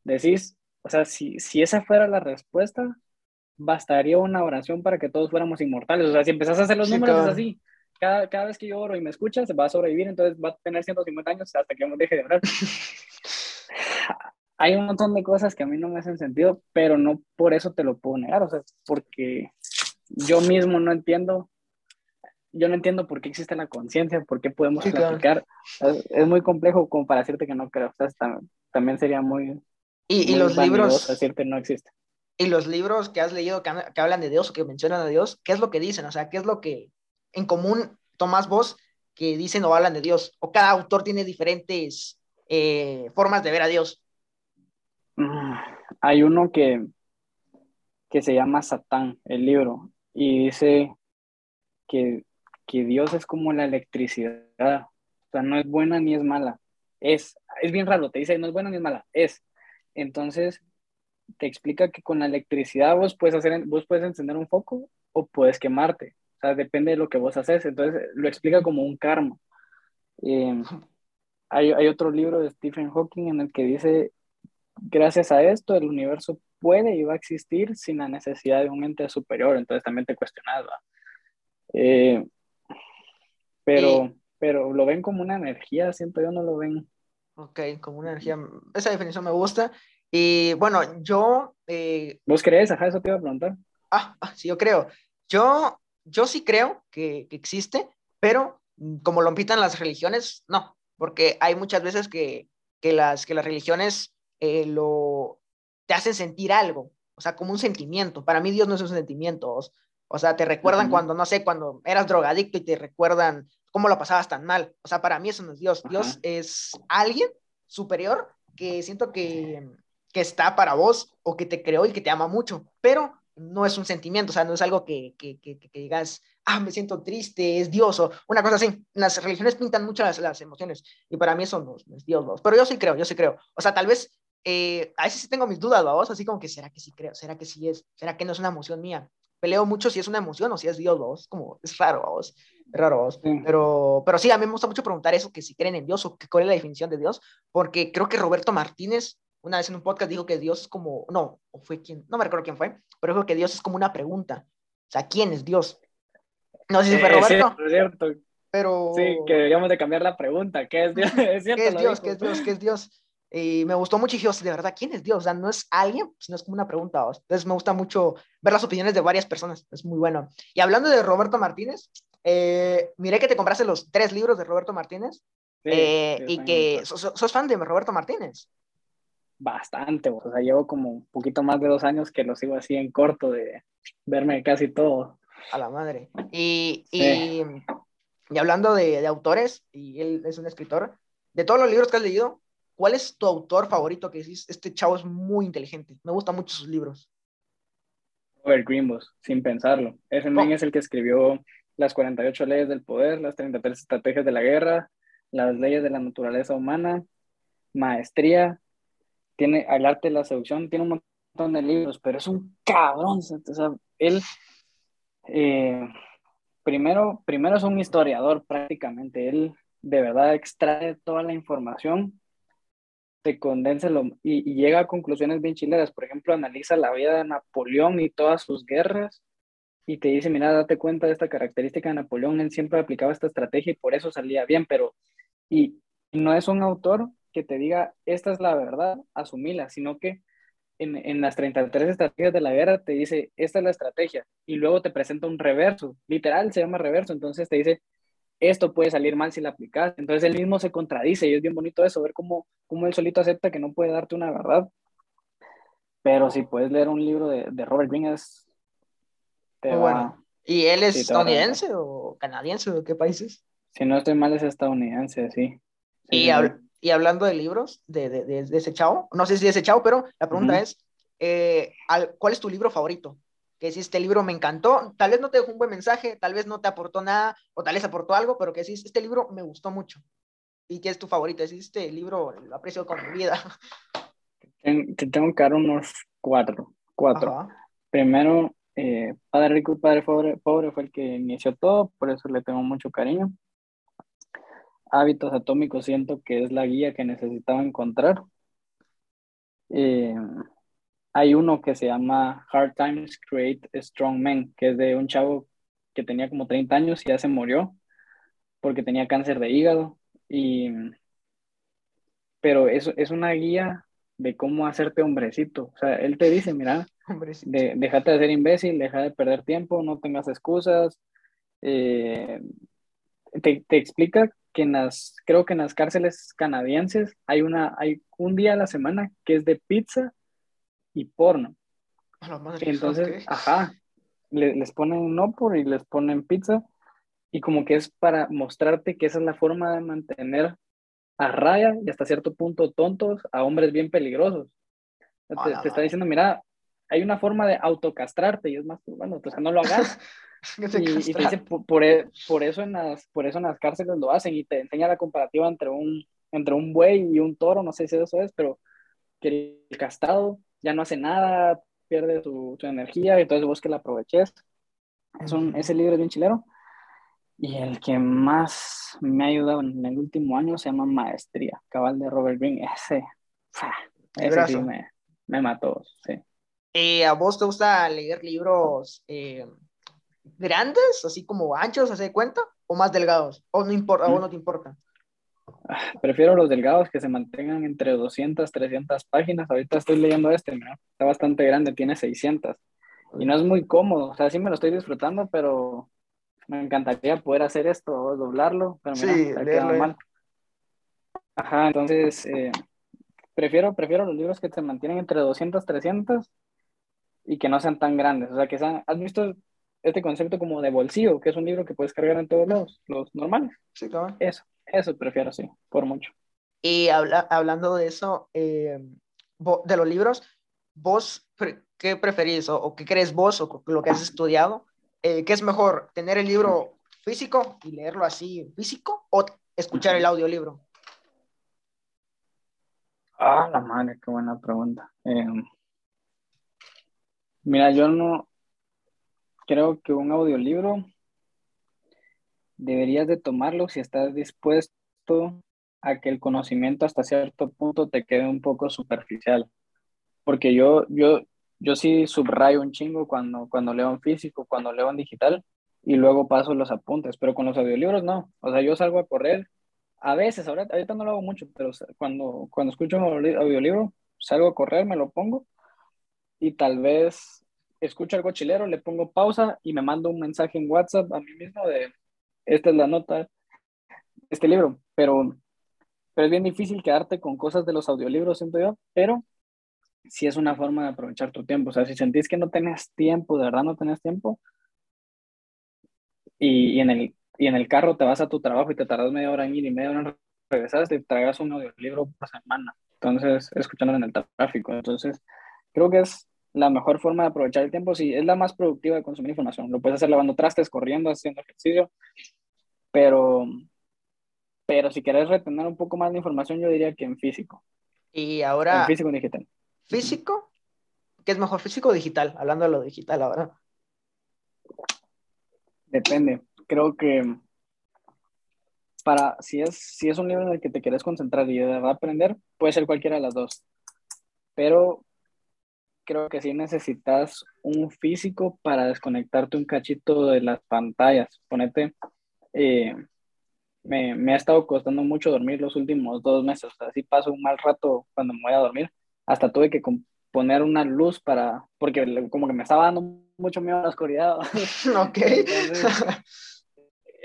decís, o sea, si, si esa fuera la respuesta, bastaría una oración para que todos fuéramos inmortales. O sea, si empezás a hacer los números es así. Cada, cada, vez que yo oro y me escuchas, va a sobrevivir, entonces va a tener 150 años hasta que me deje de orar. hay un montón de cosas que a mí no me hacen sentido, pero no por eso te lo puedo negar, o sea, porque yo mismo no entiendo yo no entiendo por qué existe la conciencia, por qué podemos platicar. Es, muy complejo como para decirte que no creo. O sea, también sería muy... Y, los libros... Decirte no existe. Y los libros que has leído que, que, hablan de Dios o que mencionan a Dios, ¿qué es lo que dicen? O sea, ¿qué es lo que en común tomás vos que dicen o hablan de Dios? ¿O cada autor tiene diferentes eh, formas de ver a Dios? Mm, hay uno que, que se llama Satán, el libro, y dice que, que Dios es como la electricidad, o sea, no es buena ni es mala, es, es bien raro, te dice no es buena ni es mala, es. Entonces, te explica que con la electricidad vos puedes, hacer, vos puedes encender un foco o puedes quemarte, o sea, depende de lo que vos haces, entonces lo explica como un karma. Eh, hay, hay otro libro de Stephen Hawking en el que dice, gracias a esto el universo puede y va a existir sin la necesidad de un ente superior, entonces también te cuestionas, eh, pero, pero lo ven como una energía, siempre yo no lo ven. Ok, como una energía, esa definición me gusta. Y bueno, yo... Eh, ¿Vos crees? Ajá, eso te iba a preguntar. Ah, ah sí, yo creo. Yo, yo sí creo que, que existe, pero como lo pintan las religiones, no, porque hay muchas veces que, que, las, que las religiones eh, lo, te hacen sentir algo, o sea, como un sentimiento. Para mí Dios no es un sentimiento, o sea, te recuerdan cuando, no sé, cuando eras drogadicto y te recuerdan cómo lo pasabas tan mal. O sea, para mí eso no es Dios. Dios es alguien superior que siento que, que está para vos o que te creó y que te ama mucho, pero no es un sentimiento, o sea, no es algo que, que, que, digas, ah, me siento triste, es Dios, o una cosa así. Las religiones pintan mucho las, las emociones, y para mí eso no, es Dios, pero yo sí creo, yo sí creo. O sea, tal vez, eh, a veces sí tengo mis dudas, vos, así como que, ¿será que sí creo? ¿Será que sí es? ¿Será que no es una emoción mía? Peleo mucho si es una emoción o si es Dios, vos, como, es raro, es raro, vos. Pero, pero sí, a mí me gusta mucho preguntar eso, que si creen en Dios o que, cuál es la definición de Dios, porque creo que Roberto Martínez una vez en un podcast dijo que Dios es como, no, o fue quien, no me recuerdo quién fue, pero dijo que Dios es como una pregunta. O sea, ¿quién es Dios? No sé si fue Roberto. es cierto. Pero... Sí, que deberíamos de cambiar la pregunta. ¿Qué es Dios? Es cierto, ¿Qué es Dios? ¿Qué es Dios? ¿Qué es Dios? Y me gustó mucho y dije, de verdad, ¿quién es Dios? O sea, no es alguien, sino es como una pregunta. Entonces me gusta mucho ver las opiniones de varias personas. Es muy bueno. Y hablando de Roberto Martínez, eh, miré que te compraste los tres libros de Roberto Martínez. Sí, eh, y que sos, sos, fan de Roberto Martínez bastante, o sea, llevo como un poquito más de dos años que lo sigo así en corto de verme casi todo. A la madre. Y, y, y hablando de, de, autores, y él es un escritor, de todos los libros que has leído, ¿cuál es tu autor favorito que dices, este chavo es muy inteligente, me gustan mucho sus libros? Robert Greenbos, sin pensarlo. Ese oh. es el que escribió las 48 leyes del poder, las 33 estrategias de la guerra, las leyes de la naturaleza humana, maestría, tiene el arte de la seducción, tiene un montón de libros, pero es un cabrón. O sea, él, eh, primero, primero es un historiador prácticamente. Él de verdad extrae toda la información, te condensa lo, y, llega a conclusiones bien chileras. Por ejemplo, analiza la vida de Napoleón y todas sus guerras y te dice, mira, date cuenta de esta característica de Napoleón, él siempre aplicaba esta estrategia y por eso salía bien, pero y no es un autor que te diga, esta es la verdad, asumila, sino que en, en, las 33 estrategias de la guerra te dice, esta es la estrategia, y luego te presenta un reverso, literal se llama reverso, entonces te dice, esto puede salir mal si la aplicas, entonces él mismo se contradice, y es bien bonito eso, ver cómo, cómo él solito acepta que no puede darte una verdad, pero si puedes leer un libro de, de Robert Greene es... Te bueno. ¿Y él es estadounidense o canadiense o qué países? Si no estoy mal es estadounidense, sí. y, y hablando de libros de, de, de, ese chavo, no sé si de ese chavo, pero la pregunta es, eh, ¿cuál es tu libro favorito? Que si este libro me encantó, tal vez no te dejó un buen mensaje, tal vez no te aportó nada, o tal vez aportó algo, pero que si este libro me gustó mucho. ¿Y qué es tu favorito? Si este libro lo aprecio con mi vida. Te tengo que dar unos cuatro. Cuatro. Primero, eh, Padre Rico y Padre pobre, pobre fue el que inició todo, por eso le tengo mucho cariño hábitos atómicos siento que es la guía que necesitaba encontrar. Eh, hay uno que se llama Hard Times Create Strong Men, que es de un chavo que tenía como 30 años y ya se murió porque tenía cáncer de hígado. Y, pero eso es una guía de cómo hacerte hombrecito. O sea, él te dice, mira, de, déjate de ser imbécil, deja de perder tiempo, no tengas excusas, eh, te, te, explica que en las, creo que en las cárceles canadienses hay, una, hay un día a la semana que es de pizza y porno. Entonces, ajá, les ponen no por y les ponen pizza y como que es para mostrarte que esa es la forma de mantener a raya y hasta cierto punto tontos a hombres bien peligrosos. Te, está diciendo, mira, hay una forma de autocastrarte y es más, bueno, pues que no lo hagas. y, te dice, por, e, por, eso en las, por eso en las cárceles lo hacen y te enseña la comparativa entre un, entre un buey y un toro, no sé si eso es, pero que el castado ya no hace nada, pierde su, su energía, entonces vos que la aproveches. Es un, ese libro es bien chilero. Y el que más me ha ayudado en el último año se llama Maestría, cabal de Robert Greene. Ese, ese sí me, me, mató, sí. Eh, ¿A vos te gusta leer libros eh, grandes, así como anchos, ¿se cuenta? ¿O más delgados? ¿O no, importa, o mm. no te importa? Prefiero los delgados que se mantengan entre 200, 300 páginas. Ahorita estoy leyendo este, ¿no? está bastante grande, tiene 600. Y no es muy cómodo, o sea, sí me lo estoy disfrutando, pero me encantaría poder hacer esto, doblarlo, pero mira, sí, mal. Ajá, entonces, eh, prefiero, prefiero los libros que se mantienen entre 200, 300 y que no sean tan grandes. O sea, que sean, ¿has visto este concepto como de bolsillo, que es un libro que puedes cargar en todos lados, los normales? Sí, claro. Eso, eso prefiero, sí, por mucho. Y habla, hablando de eso, eh, de los libros, ¿vos qué preferís o, o, qué crees vos o lo que has estudiado? Eh, ¿qué es mejor, tener el libro físico y leerlo así físico o escuchar el audiolibro? Ah, la madre, qué buena pregunta. Em, mira, yo no creo que un audiolibro deberías de tomarlo si estás dispuesto a que el conocimiento hasta cierto punto te quede un poco superficial. Porque yo, yo, yo sí subrayo un chingo cuando, cuando leo en físico, cuando leo en digital, y luego paso los apuntes, pero con los audiolibros no. O sea, yo salgo a correr, a veces, ahorita, ahorita no lo hago mucho, pero cuando, cuando escucho un audiolibro, salgo a correr, me lo pongo, y tal vez escucho algo chilero, le pongo pausa y me mando un mensaje en WhatsApp a mí mismo de, esta es la nota, este libro, pero, pero es bien difícil quedarte con cosas de los audiolibros, siento yo, pero si es una forma de aprovechar tu tiempo. O sea, si sentís que no tenés tiempo, de verdad no tenés tiempo, y, en, el, y en el carro te vas a tu trabajo y te tardas media hora en ir y media hora en regresar, te traigas un audiolibro por semana. Entonces, escuchándolo en el tráfico. Entonces, creo que es la mejor forma de aprovechar el tiempo. Sí, es la más productiva de consumir información. Lo puedes hacer lavando trastes, corriendo, haciendo ejercicio, pero, pero si quieres retener un poco más de información, yo diría que en físico. Y ahora... En físico y digital físico, ¿qué es mejor, físico o digital? Hablando de lo digital ahora. Depende. Creo que para, si es, si es un libro en el que te quieres concentrar y de verdad aprender, puede ser cualquiera de las dos. Pero creo que sí necesitas un físico para desconectarte un cachito de las pantallas. Ponete, eh, me, me, ha estado costando mucho dormir los últimos dos meses. O sea, sí paso un mal rato cuando me voy a dormir hasta tuve que poner una luz para, porque como que me estaba dando mucho miedo a la oscuridad. Ok.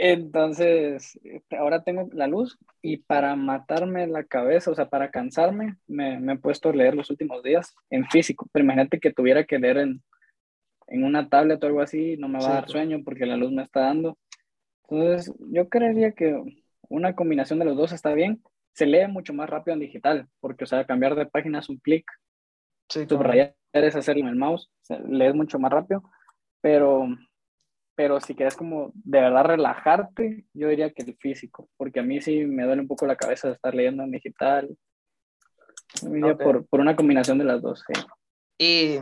Entonces, ahora tengo la luz y para matarme la cabeza, o sea, para cansarme, me, me he puesto a leer los últimos días en físico. Pero imagínate que tuviera que leer en, en una tablet o algo así, no me va a dar sueño porque la luz me está dando. Entonces, yo creería que una combinación de los dos está bien se lee mucho más rápido en digital, porque, o sea, cambiar de página es un clic, sí, subrayar es hacerlo en el mouse, lees mucho más rápido, pero, pero si quieres como de verdad relajarte, yo diría que el físico, porque a mí sí me duele un poco la cabeza de estar leyendo en digital. por, por, una combinación de las dos. Sí. Y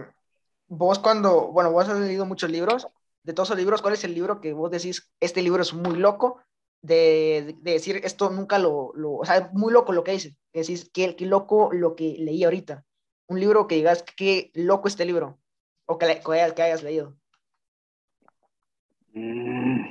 vos cuando, bueno, vos has leído muchos libros, de todos los libros, ¿cuál es el libro que vos decís, este libro es muy loco, de, decir esto nunca lo, lo, o sea, muy loco lo que dice, que decís, qué, qué loco lo que leí ahorita. Un libro que digas, qué loco este libro, o que, que, que hayas leído. Mm.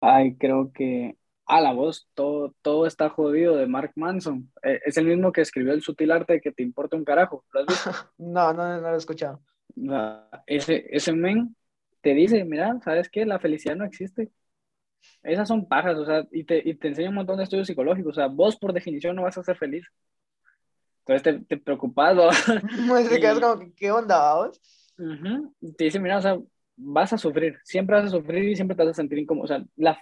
Ay, creo que a la voz, todo, todo está jodido de Mark Manson. Eh, es el mismo que escribió El sutil arte de que te importa un carajo. no, no, no lo he escuchado. Ese, ese men te dice, mira, ¿sabes qué? La felicidad no existe. Esas son pajas, o sea, y te, y te enseña un montón de estudios psicológicos, o sea, vos por definición no vas a ser feliz. Entonces te, te preocupas, ¿no? te quedas como, ¿qué onda, vos? Te dice, mira, o sea, vas a sufrir, siempre vas a sufrir y siempre te vas a sentir incómodo, o sea, la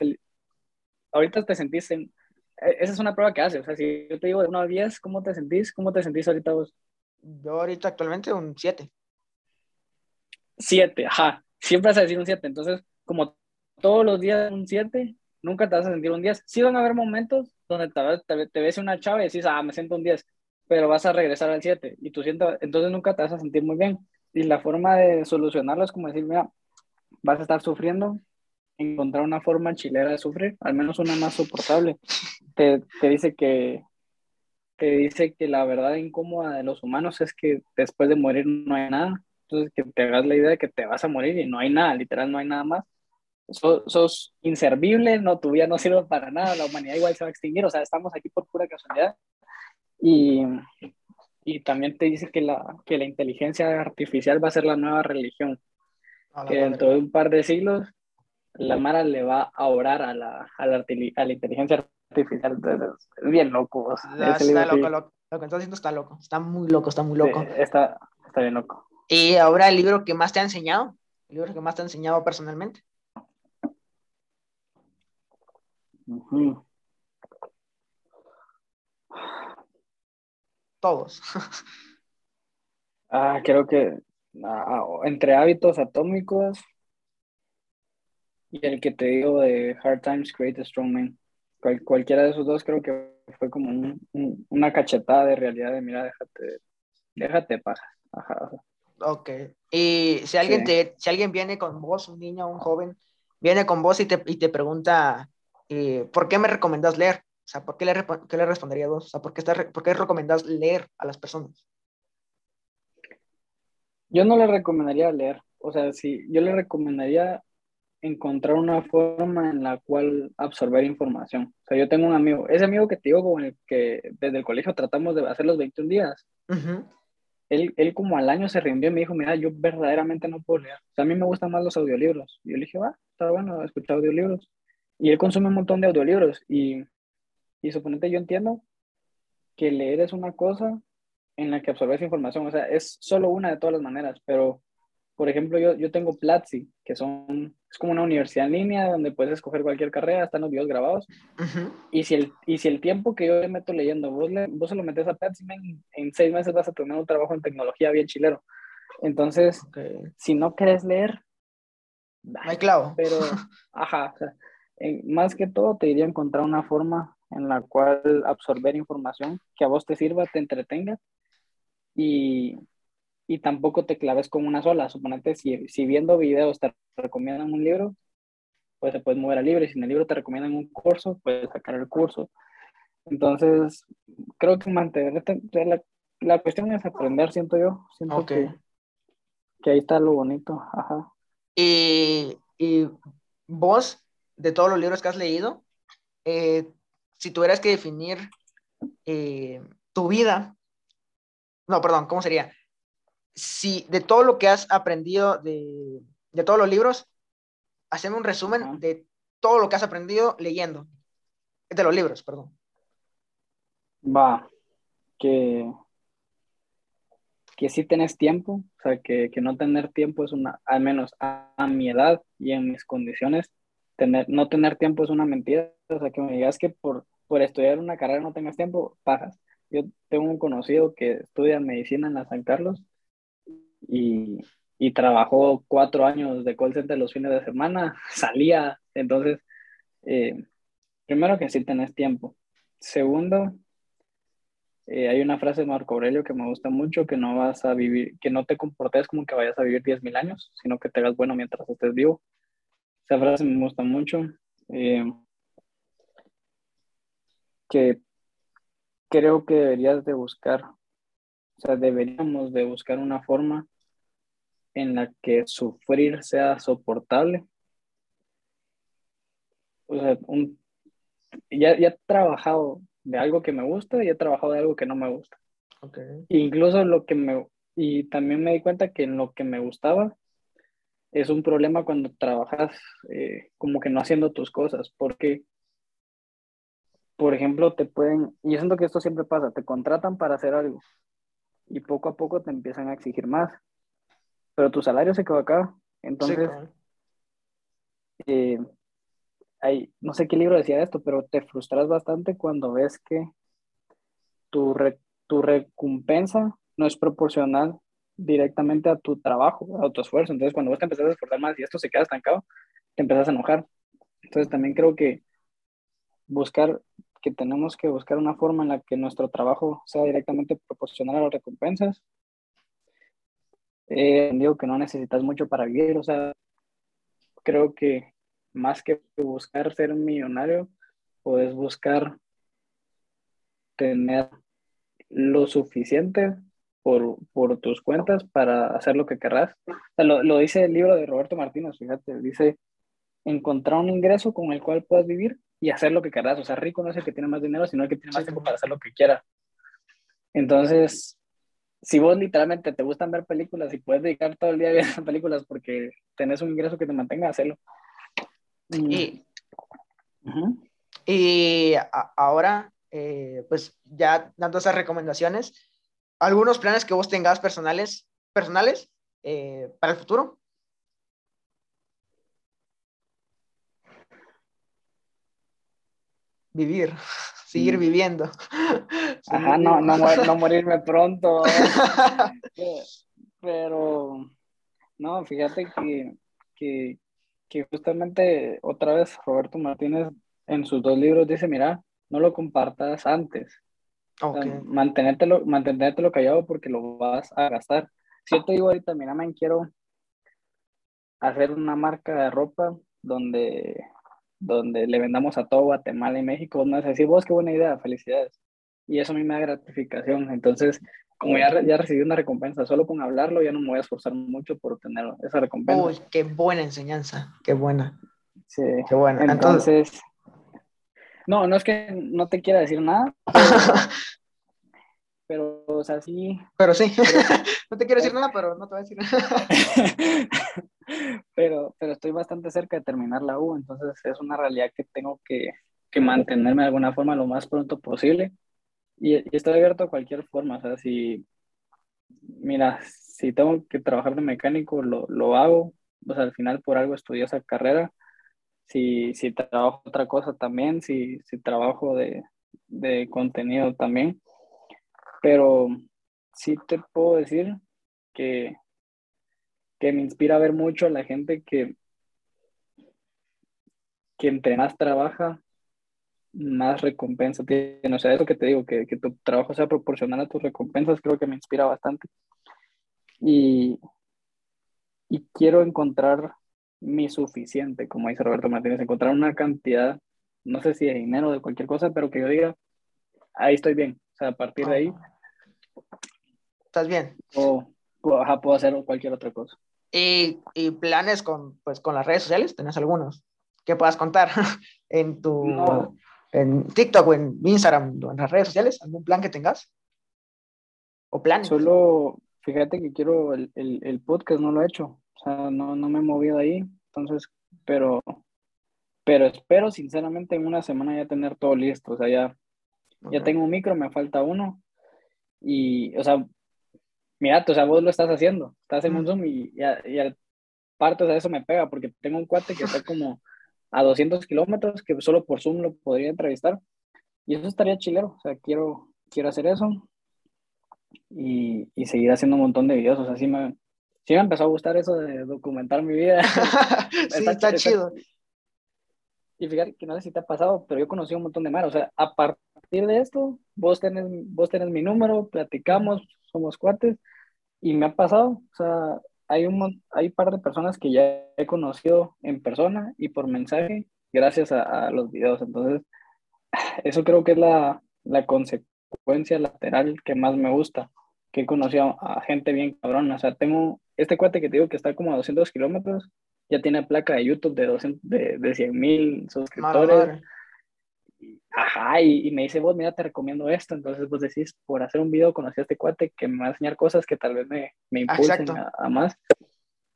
ahorita te sentís en, e, esa es una prueba que hace, o sea, si yo te digo de 1 a 10, ¿cómo te sentís? ¿Cómo te sentís ahorita vos? Yo ahorita actualmente un 7. 7, ajá, siempre vas a decir un 7, entonces, como todos los días un 7, nunca te vas a sentir un 10. Sí van a haber momentos donde te, te, ves una chava y decís, ah, me siento un 10, pero vas a regresar al 7 y tú siento, entonces nunca te vas a sentir muy bien. Y la forma de solucionarlo es como decir, mira, vas a estar sufriendo, encontrar una forma chilera de sufrir, al menos una más soportable. Te, te, dice que te dice que la verdad incómoda de los humanos es que después de morir no hay nada. Entonces que te hagas la idea de que te vas a morir y no hay nada, literal no hay nada más. sos inservible, no, tu vida no sirve para nada, la humanidad igual se va a extinguir, o sea, estamos aquí por pura casualidad. Y, y también te dice que la, que la inteligencia artificial va a ser la nueva religión. que dentro de un par de siglos la Mara le va a orar a la, a la, a la inteligencia artificial. Entonces, es bien loco. está loco, loco. Lo que estás haciendo está loco. Está muy loco, está muy loco. está, está bien loco. Y ahora el libro que más te ha enseñado. El libro que más te ha enseñado personalmente. Todos. ah, creo que ah, entre hábitos atómicos y el que te digo de Hard Times Create a Strong Man. cualquiera de esos dos creo que fue como una cachetada de realidad de mira, déjate, déjate paja. Ajá, Ok. Y si alguien, te, si alguien viene con vos, un niño, un joven, viene con vos y te, y te pregunta, eh, ¿por qué me recomendas leer? O sea, ¿por qué le, qué le respondería vos? O sea, ¿por qué, está, ¿por qué recomendás leer a las personas? Yo no le recomendaría leer. O sea, si yo le recomendaría encontrar una forma en la cual absorber información. O sea, yo tengo un amigo, ese amigo que te digo con el que desde el colegio tratamos de hacer los 21 días, él, él, como al año se rindió y me dijo, mira, yo verdaderamente no puedo leer. O sea, a mí me gustan más los audiolibros. Y yo le dije, va, está bueno, escuchar audiolibros. Y él consume un montón de audiolibros. Y, y suponete, yo entiendo que leer es una cosa en la que absorbes información. O sea, es solo una de todas las maneras, pero por ejemplo, yo, yo tengo Platzi, que son, es como una universidad en línea donde puedes escoger cualquier carrera, están los videos grabados. y, si el, y si el tiempo que yo le meto leyendo, vos, le, vos se lo metes a Platzi, en, seis meses vas a tener un trabajo en tecnología bien chilero. Entonces, si no quieres leer, hay clavo. Pero, ajá, más que todo te diría encontrar una forma en la cual absorber información que a vos te sirva, te entretenga y, y tampoco te claves con una sola. Suponete, si, si viendo videos te recomiendan un libro, pues te puedes mover al libro. Y si en el libro te recomiendan un curso, puedes sacar el curso. Entonces, creo que mantenerte, la, la cuestión es aprender, siento yo. Siento que, que, ahí está lo bonito. Ajá. Y, y vos, de todos los libros que has leído, eh, si tuvieras que definir eh, tu vida, no, perdón, ¿cómo sería? Si de todo lo que has aprendido de, todos los libros, haceme un resumen de todo lo que has aprendido leyendo. De los libros, perdón. Va, que, que sí tenés tiempo, o sea, que, no tener tiempo es una, al menos a, mi edad y en mis condiciones, tener, no tener tiempo es una mentira. O sea, que me digas que por, por estudiar una carrera no tengas tiempo, pajas. Yo tengo un conocido que estudia medicina en la San Carlos y, trabajó cuatro años de call center los fines de semana, salía, entonces, eh, primero que sí tenés tiempo. Segundo, eh, hay una frase de Marco Aurelio que me gusta mucho, que no vas a vivir, que no te comportes como que vayas a vivir 10.000 años, sino que te hagas bueno mientras estés vivo. Esa frase me gusta mucho. Eh, que creo que deberías de buscar o sea, deberíamos de buscar una forma en la que sufrir sea soportable. O sea, ya, ya he trabajado de algo que me gusta y he trabajado de algo que no me gusta. Okay. Incluso lo que me... Y también me di cuenta que en lo que me gustaba, es un problema cuando trabajas eh, como que no haciendo tus cosas, porque, por ejemplo, te pueden, y yo siento que esto siempre pasa, te contratan para hacer algo y poco a poco te empiezan a exigir más, pero tu salario se quedó acá, entonces, eh, hay, no sé qué libro decía esto, pero te frustras bastante cuando ves que tu, tu recompensa no es proporcional directamente a tu trabajo, a tu esfuerzo. Entonces, cuando vos te empezás a esforzar más y esto se queda estancado, te empezás a enojar. Entonces, también creo que buscar, que tenemos que buscar una forma en la que nuestro trabajo sea directamente proporcional a las recompensas. Eh, digo que no necesitas mucho para vivir, o sea, creo que más que buscar ser millonario, puedes buscar tener lo suficiente por, por, tus cuentas para hacer lo que querrás. lo, lo, dice el libro de Roberto Martínez, fíjate, dice encontrar un ingreso con el cual puedas vivir y hacer lo que querrás. O sea, rico no es el que tiene más dinero, sino el que tiene más tiempo para hacer lo que quiera. Entonces, si vos literalmente te gustan ver películas y puedes dedicar todo el día a ver películas porque tenés un ingreso que te mantenga, hacerlo. Y, y ahora, eh, pues ya dando esas recomendaciones, algunos planes que vos tengas personales, personales eh, para el futuro. Vivir, seguir viviendo. Ajá, no, no, no, morirme pronto. Pero, no, fíjate que, que, que justamente otra vez Roberto Martínez en sus dos libros dice, mira, no lo compartas antes, Okay. mantenértelo, callado porque lo vas a gastar. Si yo te digo ahorita, mira, me quiero hacer una marca de ropa donde, donde le vendamos a todo Guatemala y México, no sé, si vos qué buena idea, felicidades. Y eso a mí me da gratificación. Entonces, como ya, ya recibí una recompensa, solo con hablarlo ya no me voy a esforzar mucho por obtener esa recompensa. Uy, qué buena enseñanza, qué buena. Sí, qué buena. Entonces no, no es que no te quiera decir nada, pero, o sea, sí. Pero sí, no te quiero decir nada, pero no te voy a decir nada. pero, pero estoy bastante cerca de terminar la U, entonces es una realidad que tengo que, que mantenerme de alguna forma lo más pronto posible. Y, y, estoy abierto a cualquier forma, o sea, si, mira, si tengo que trabajar de mecánico, lo, lo hago, o sea, al final por algo estudié esa carrera si, si trabajo otra cosa también, si, si trabajo de, de contenido también. Pero sí te puedo decir que, que me inspira a ver mucho a la gente que, que entre más trabaja, más recompensa tiene. O sea, eso que te digo, que, que tu trabajo sea proporcional a tus recompensas, creo que me inspira bastante. Y, y quiero encontrar mi suficiente, como dice Roberto Martínez, encontrar una cantidad, no sé si de dinero, de cualquier cosa, pero que yo diga, ahí estoy bien. O sea, a partir de ahí. ¿Estás bien? O puedo hacer cualquier otra cosa. ¿Y, y, planes con, pues, con las redes sociales? ¿Tenés algunos que puedas contar en tu en TikTok o en Instagram o en las redes sociales? ¿Algún plan que tengas? ¿O planes? Solo, fíjate que quiero el, el, el podcast, no lo he hecho. O sea, no, no me he movido ahí. Entonces, pero, pero espero sinceramente en una semana ya tener todo listo. O sea, ya, ya tengo un micro, me falta uno. Y, o sea, mira, o sea, vos lo estás haciendo. Estás en un Zoom y, y, aparte de eso me pega porque tengo un cuate que está como a 200 kilómetros que solo por Zoom lo podría entrevistar. Y eso estaría chilero. O sea, quiero, quiero hacer eso y, y seguir haciendo un montón de videos. O sea, sí me, sí me empezó a gustar eso de documentar mi vida. sí, está, chido. Y fíjate que no sé si te ha pasado, pero yo conocí un montón de mar. O sea, a partir de esto, vos tenés, vos tenés mi número, platicamos, somos cuates, y me ha pasado. O sea, hay un, hay par de personas que ya he conocido en persona y por mensaje, gracias a, a los videos. Entonces, eso creo que es la, la consecuencia lateral que más me gusta que he conocido a gente bien cabrona. O sea, tengo este cuate que te digo que está como a 200 kilómetros, ya tiene placa de YouTube de, 200, de, de 100 mil suscriptores. Ajá, y, me dice, vos, mira, te recomiendo esto. Entonces vos decís, por hacer un video conocí a este cuate que me va a enseñar cosas que tal vez me, me impulsen a, más.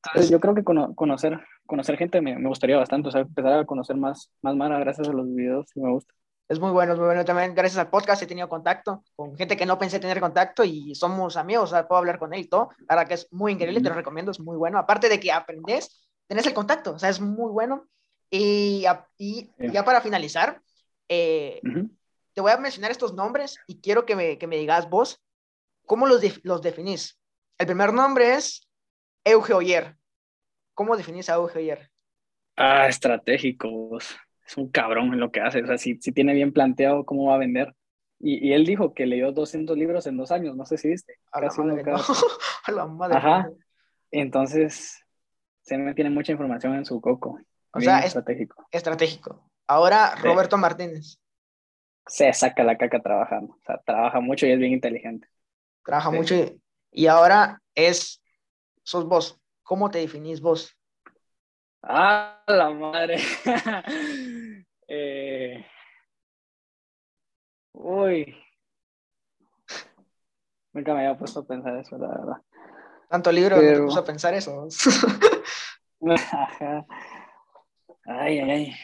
Entonces, yo creo que conocer, conocer gente me, me, gustaría bastante, o sea, empezar a conocer más, más Mara gracias a los videos y me gusta. Es muy bueno, es muy bueno. También gracias al podcast he tenido contacto con gente que no pensé tener contacto y somos amigos, o sea, puedo hablar con él y todo. La verdad que es muy increíble, te lo recomiendo, es muy bueno. Aparte de que aprendes, tenés el contacto, o sea, es muy bueno. Y, y ya para finalizar, eh, te voy a mencionar estos nombres y quiero que me, que me digas vos cómo los, los definís. El primer nombre es Euge Oyer. ¿Cómo definís a Euge Oyer? Ah, estratégico. Es un cabrón en lo que hace. O sea, si, si tiene bien planteado cómo va a vender. Y, y, él dijo que leyó 200 libros en dos años. No sé si viste. A la madre, no. a la madre. Ajá. Entonces, se me tiene mucha información en su coco. O sea, estratégico. Estratégico. Ahora, Roberto Martínez. Se saca la caca trabajando. O sea, trabaja mucho y es bien inteligente. Trabaja mucho y, y ahora es, sos vos. ¿Cómo te definís vos? Ah, la madre. eh... Uy. Nunca me había puesto a pensar eso, la verdad. Tanto libro Pero... te puso a pensar eso. ay, ay, ay.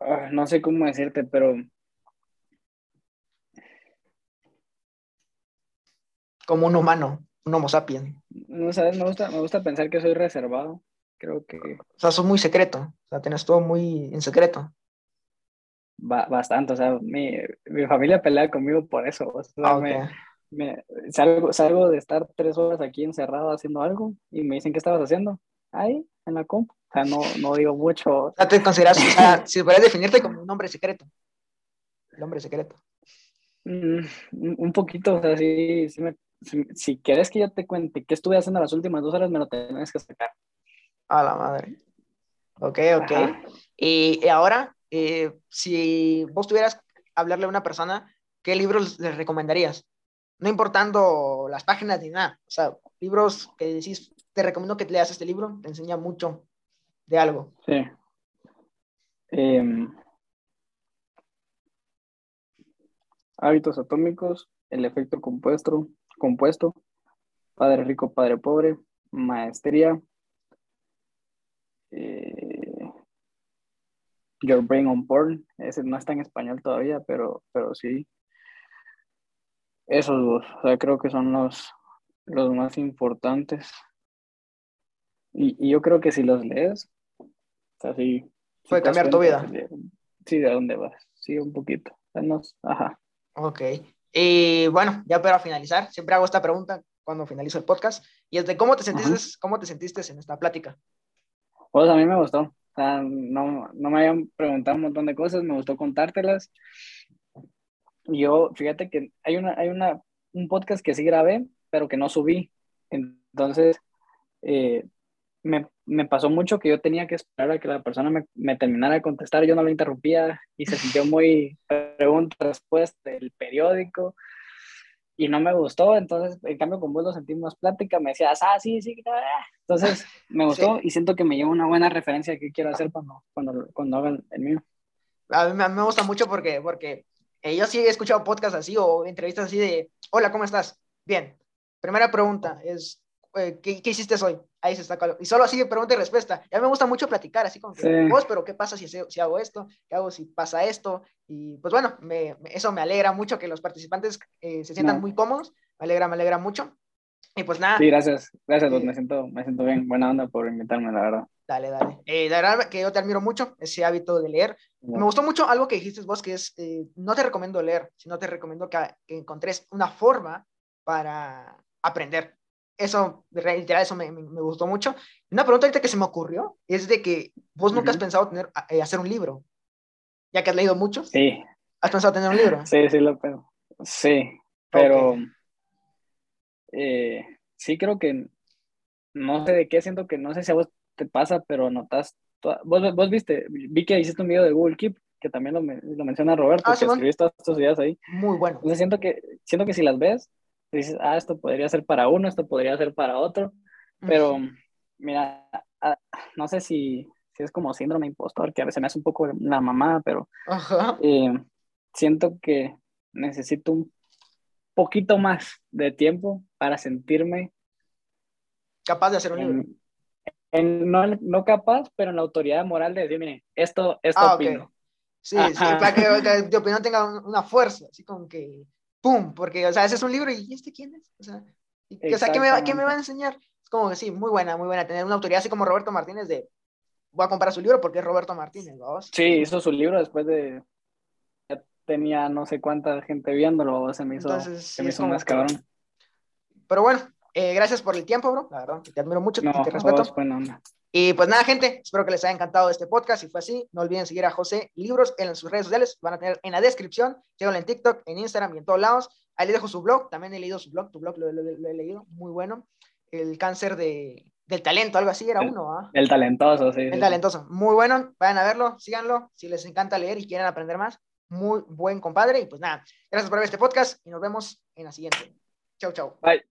Ah, no sé cómo decirte, pero como un humano, un homo sapiens. No sabes, me gusta, me gusta pensar que soy reservado. Creo que. O sea, sos muy secreto. O sea, tienes todo muy en secreto. bastante. O sea, mi, mi, familia pelea conmigo por eso. O sea, ah, me, me, salgo, salgo de estar tres horas aquí encerrado haciendo algo y me dicen, ¿qué estabas haciendo? Ahí, en la comp. O sea, no, no digo mucho. O sea, te consideras, o sea, si puedes definirte como un hombre secreto. El hombre secreto. Mm, un poquito, o sea, sí, sí me, si, quieres que yo te cuente qué estuve haciendo las últimas dos horas, me lo tienes que sacar. A la madre. Ok, ok. Y, ahora, eh, si vos tuvieras hablarle a una persona, ¿qué libros les recomendarías? No importando las páginas ni nada. O sea, libros que decís, te recomiendo que leas este libro, te enseña mucho de algo. Sí. Em, hábitos atómicos, el efecto compuesto, compuesto, Padre Rico, Padre Pobre, Maestría, eh, Your Brain on Porn, ese no está en español todavía, pero, pero sí. Esos dos, o sea, creo que son los, los más importantes. Y, yo creo que si los lees, o sea, sí. Puede cambiar tu vida. Sí, ¿de dónde vas? Sí, un poquito. Ajá. Ok. Y bueno, ya para finalizar, siempre hago esta pregunta cuando finalizo el podcast, y es de cómo te sentiste, cómo te sentiste en esta plática. Pues a mí me gustó. O sea, no, no me habían preguntado un montón de cosas, me gustó contártelas. Yo, fíjate que hay, una, hay una, un podcast que sí grabé, pero que no subí. Entonces, eh, me, me, pasó mucho que yo tenía que esperar a que la persona me, me terminara de contestar, yo no lo interrumpía y se sintió muy pregunta-respuesta del periódico y no me gustó, entonces en cambio con vos lo sentí más plática, me decías, ah, sí, sí, entonces me gustó y siento que me lleva una buena referencia que quiero hacer cuando, cuando, cuando hagan el mío. A mí, me gusta mucho porque, porque eh, yo sí he escuchado podcasts así o entrevistas así de, hola, ¿cómo estás? Bien. Primera pregunta es, eh, ¿qué, ¿qué, hiciste hoy? Ahí se está Y solo así pregunta y respuesta. Ya me gusta mucho platicar, así como que vos, pero ¿qué pasa si, si hago esto? ¿Qué hago si pasa esto? Y pues bueno, me, eso me alegra mucho que los participantes eh, se sientan muy cómodos. Me alegra, me alegra mucho. Y pues nada. Sí, gracias. Gracias, me, siento, me siento bien. Buena onda por invitarme, la verdad. Dale, dale. Eh, la verdad que yo te admiro mucho, ese hábito de leer. Me gustó mucho algo que dijiste vos, que es, no te recomiendo leer, sino te recomiendo que, que encontres una forma para aprender eso, literal, eso me, me, gustó mucho. Una pregunta ahorita que se me ocurrió es de que vos nunca has pensado tener, eh, hacer un libro, ya que has leído mucho. Sí. ¿Has pensado tener un libro? Sí, sí, lo pienso. Sí, pero eh, sí creo que, no sé de qué, siento que no sé si a vos te pasa, pero notas, vos, vos viste, vi que hiciste un video de Google Keep, que también lo, lo menciona Roberto, ah, que escribiste estos videos ahí. Muy bueno. Entonces siento que, siento que si las ves, dices, ah, esto podría ser para uno, esto podría ser para otro, pero mira, no sé si, si, es como síndrome impostor, que a veces me hace un poco la mamada, pero eh, siento que necesito un poquito más de tiempo para sentirme capaz de hacer un libro. no, no, capaz, pero en la autoridad moral de decir, mire, esto, esto ah, opino. Sí, sí, para que, tu opinión tenga una fuerza, así como que, ¡pum! Porque, o sea, ese es un libro y ¿este quién es? O sea, o sea ¿qué, me, ¿qué me va a enseñar? Es como que sí, muy buena, muy buena. Tener una autoridad así como Roberto Martínez de, voy a comprar su libro porque es Roberto Martínez, ¿no? Sí, hizo su libro después de, ya tenía no sé cuánta gente viéndolo, se me hizo, se me hizo más cabrón. Pero bueno, eh, gracias por el tiempo, bro. La verdad, te admiro mucho, te respeto. Y pues nada, gente, espero que les haya encantado este podcast. Si fue así, no olviden seguir a José Libros en sus redes sociales. Van a tener en la descripción. Síganlo en TikTok, en Instagram y en todos lados. Ahí le dejo su blog. También he leído su blog. Tu blog lo, he leído. Muy bueno. El cáncer de, del talento, algo así era uno. ¿ah? El talentoso, sí. El talentoso. Muy bueno. Vayan a verlo, síganlo. Si les encanta leer y quieren aprender más, muy buen compadre. Y pues nada, gracias por ver este podcast y nos vemos en la siguiente. Chau, chau. Bye.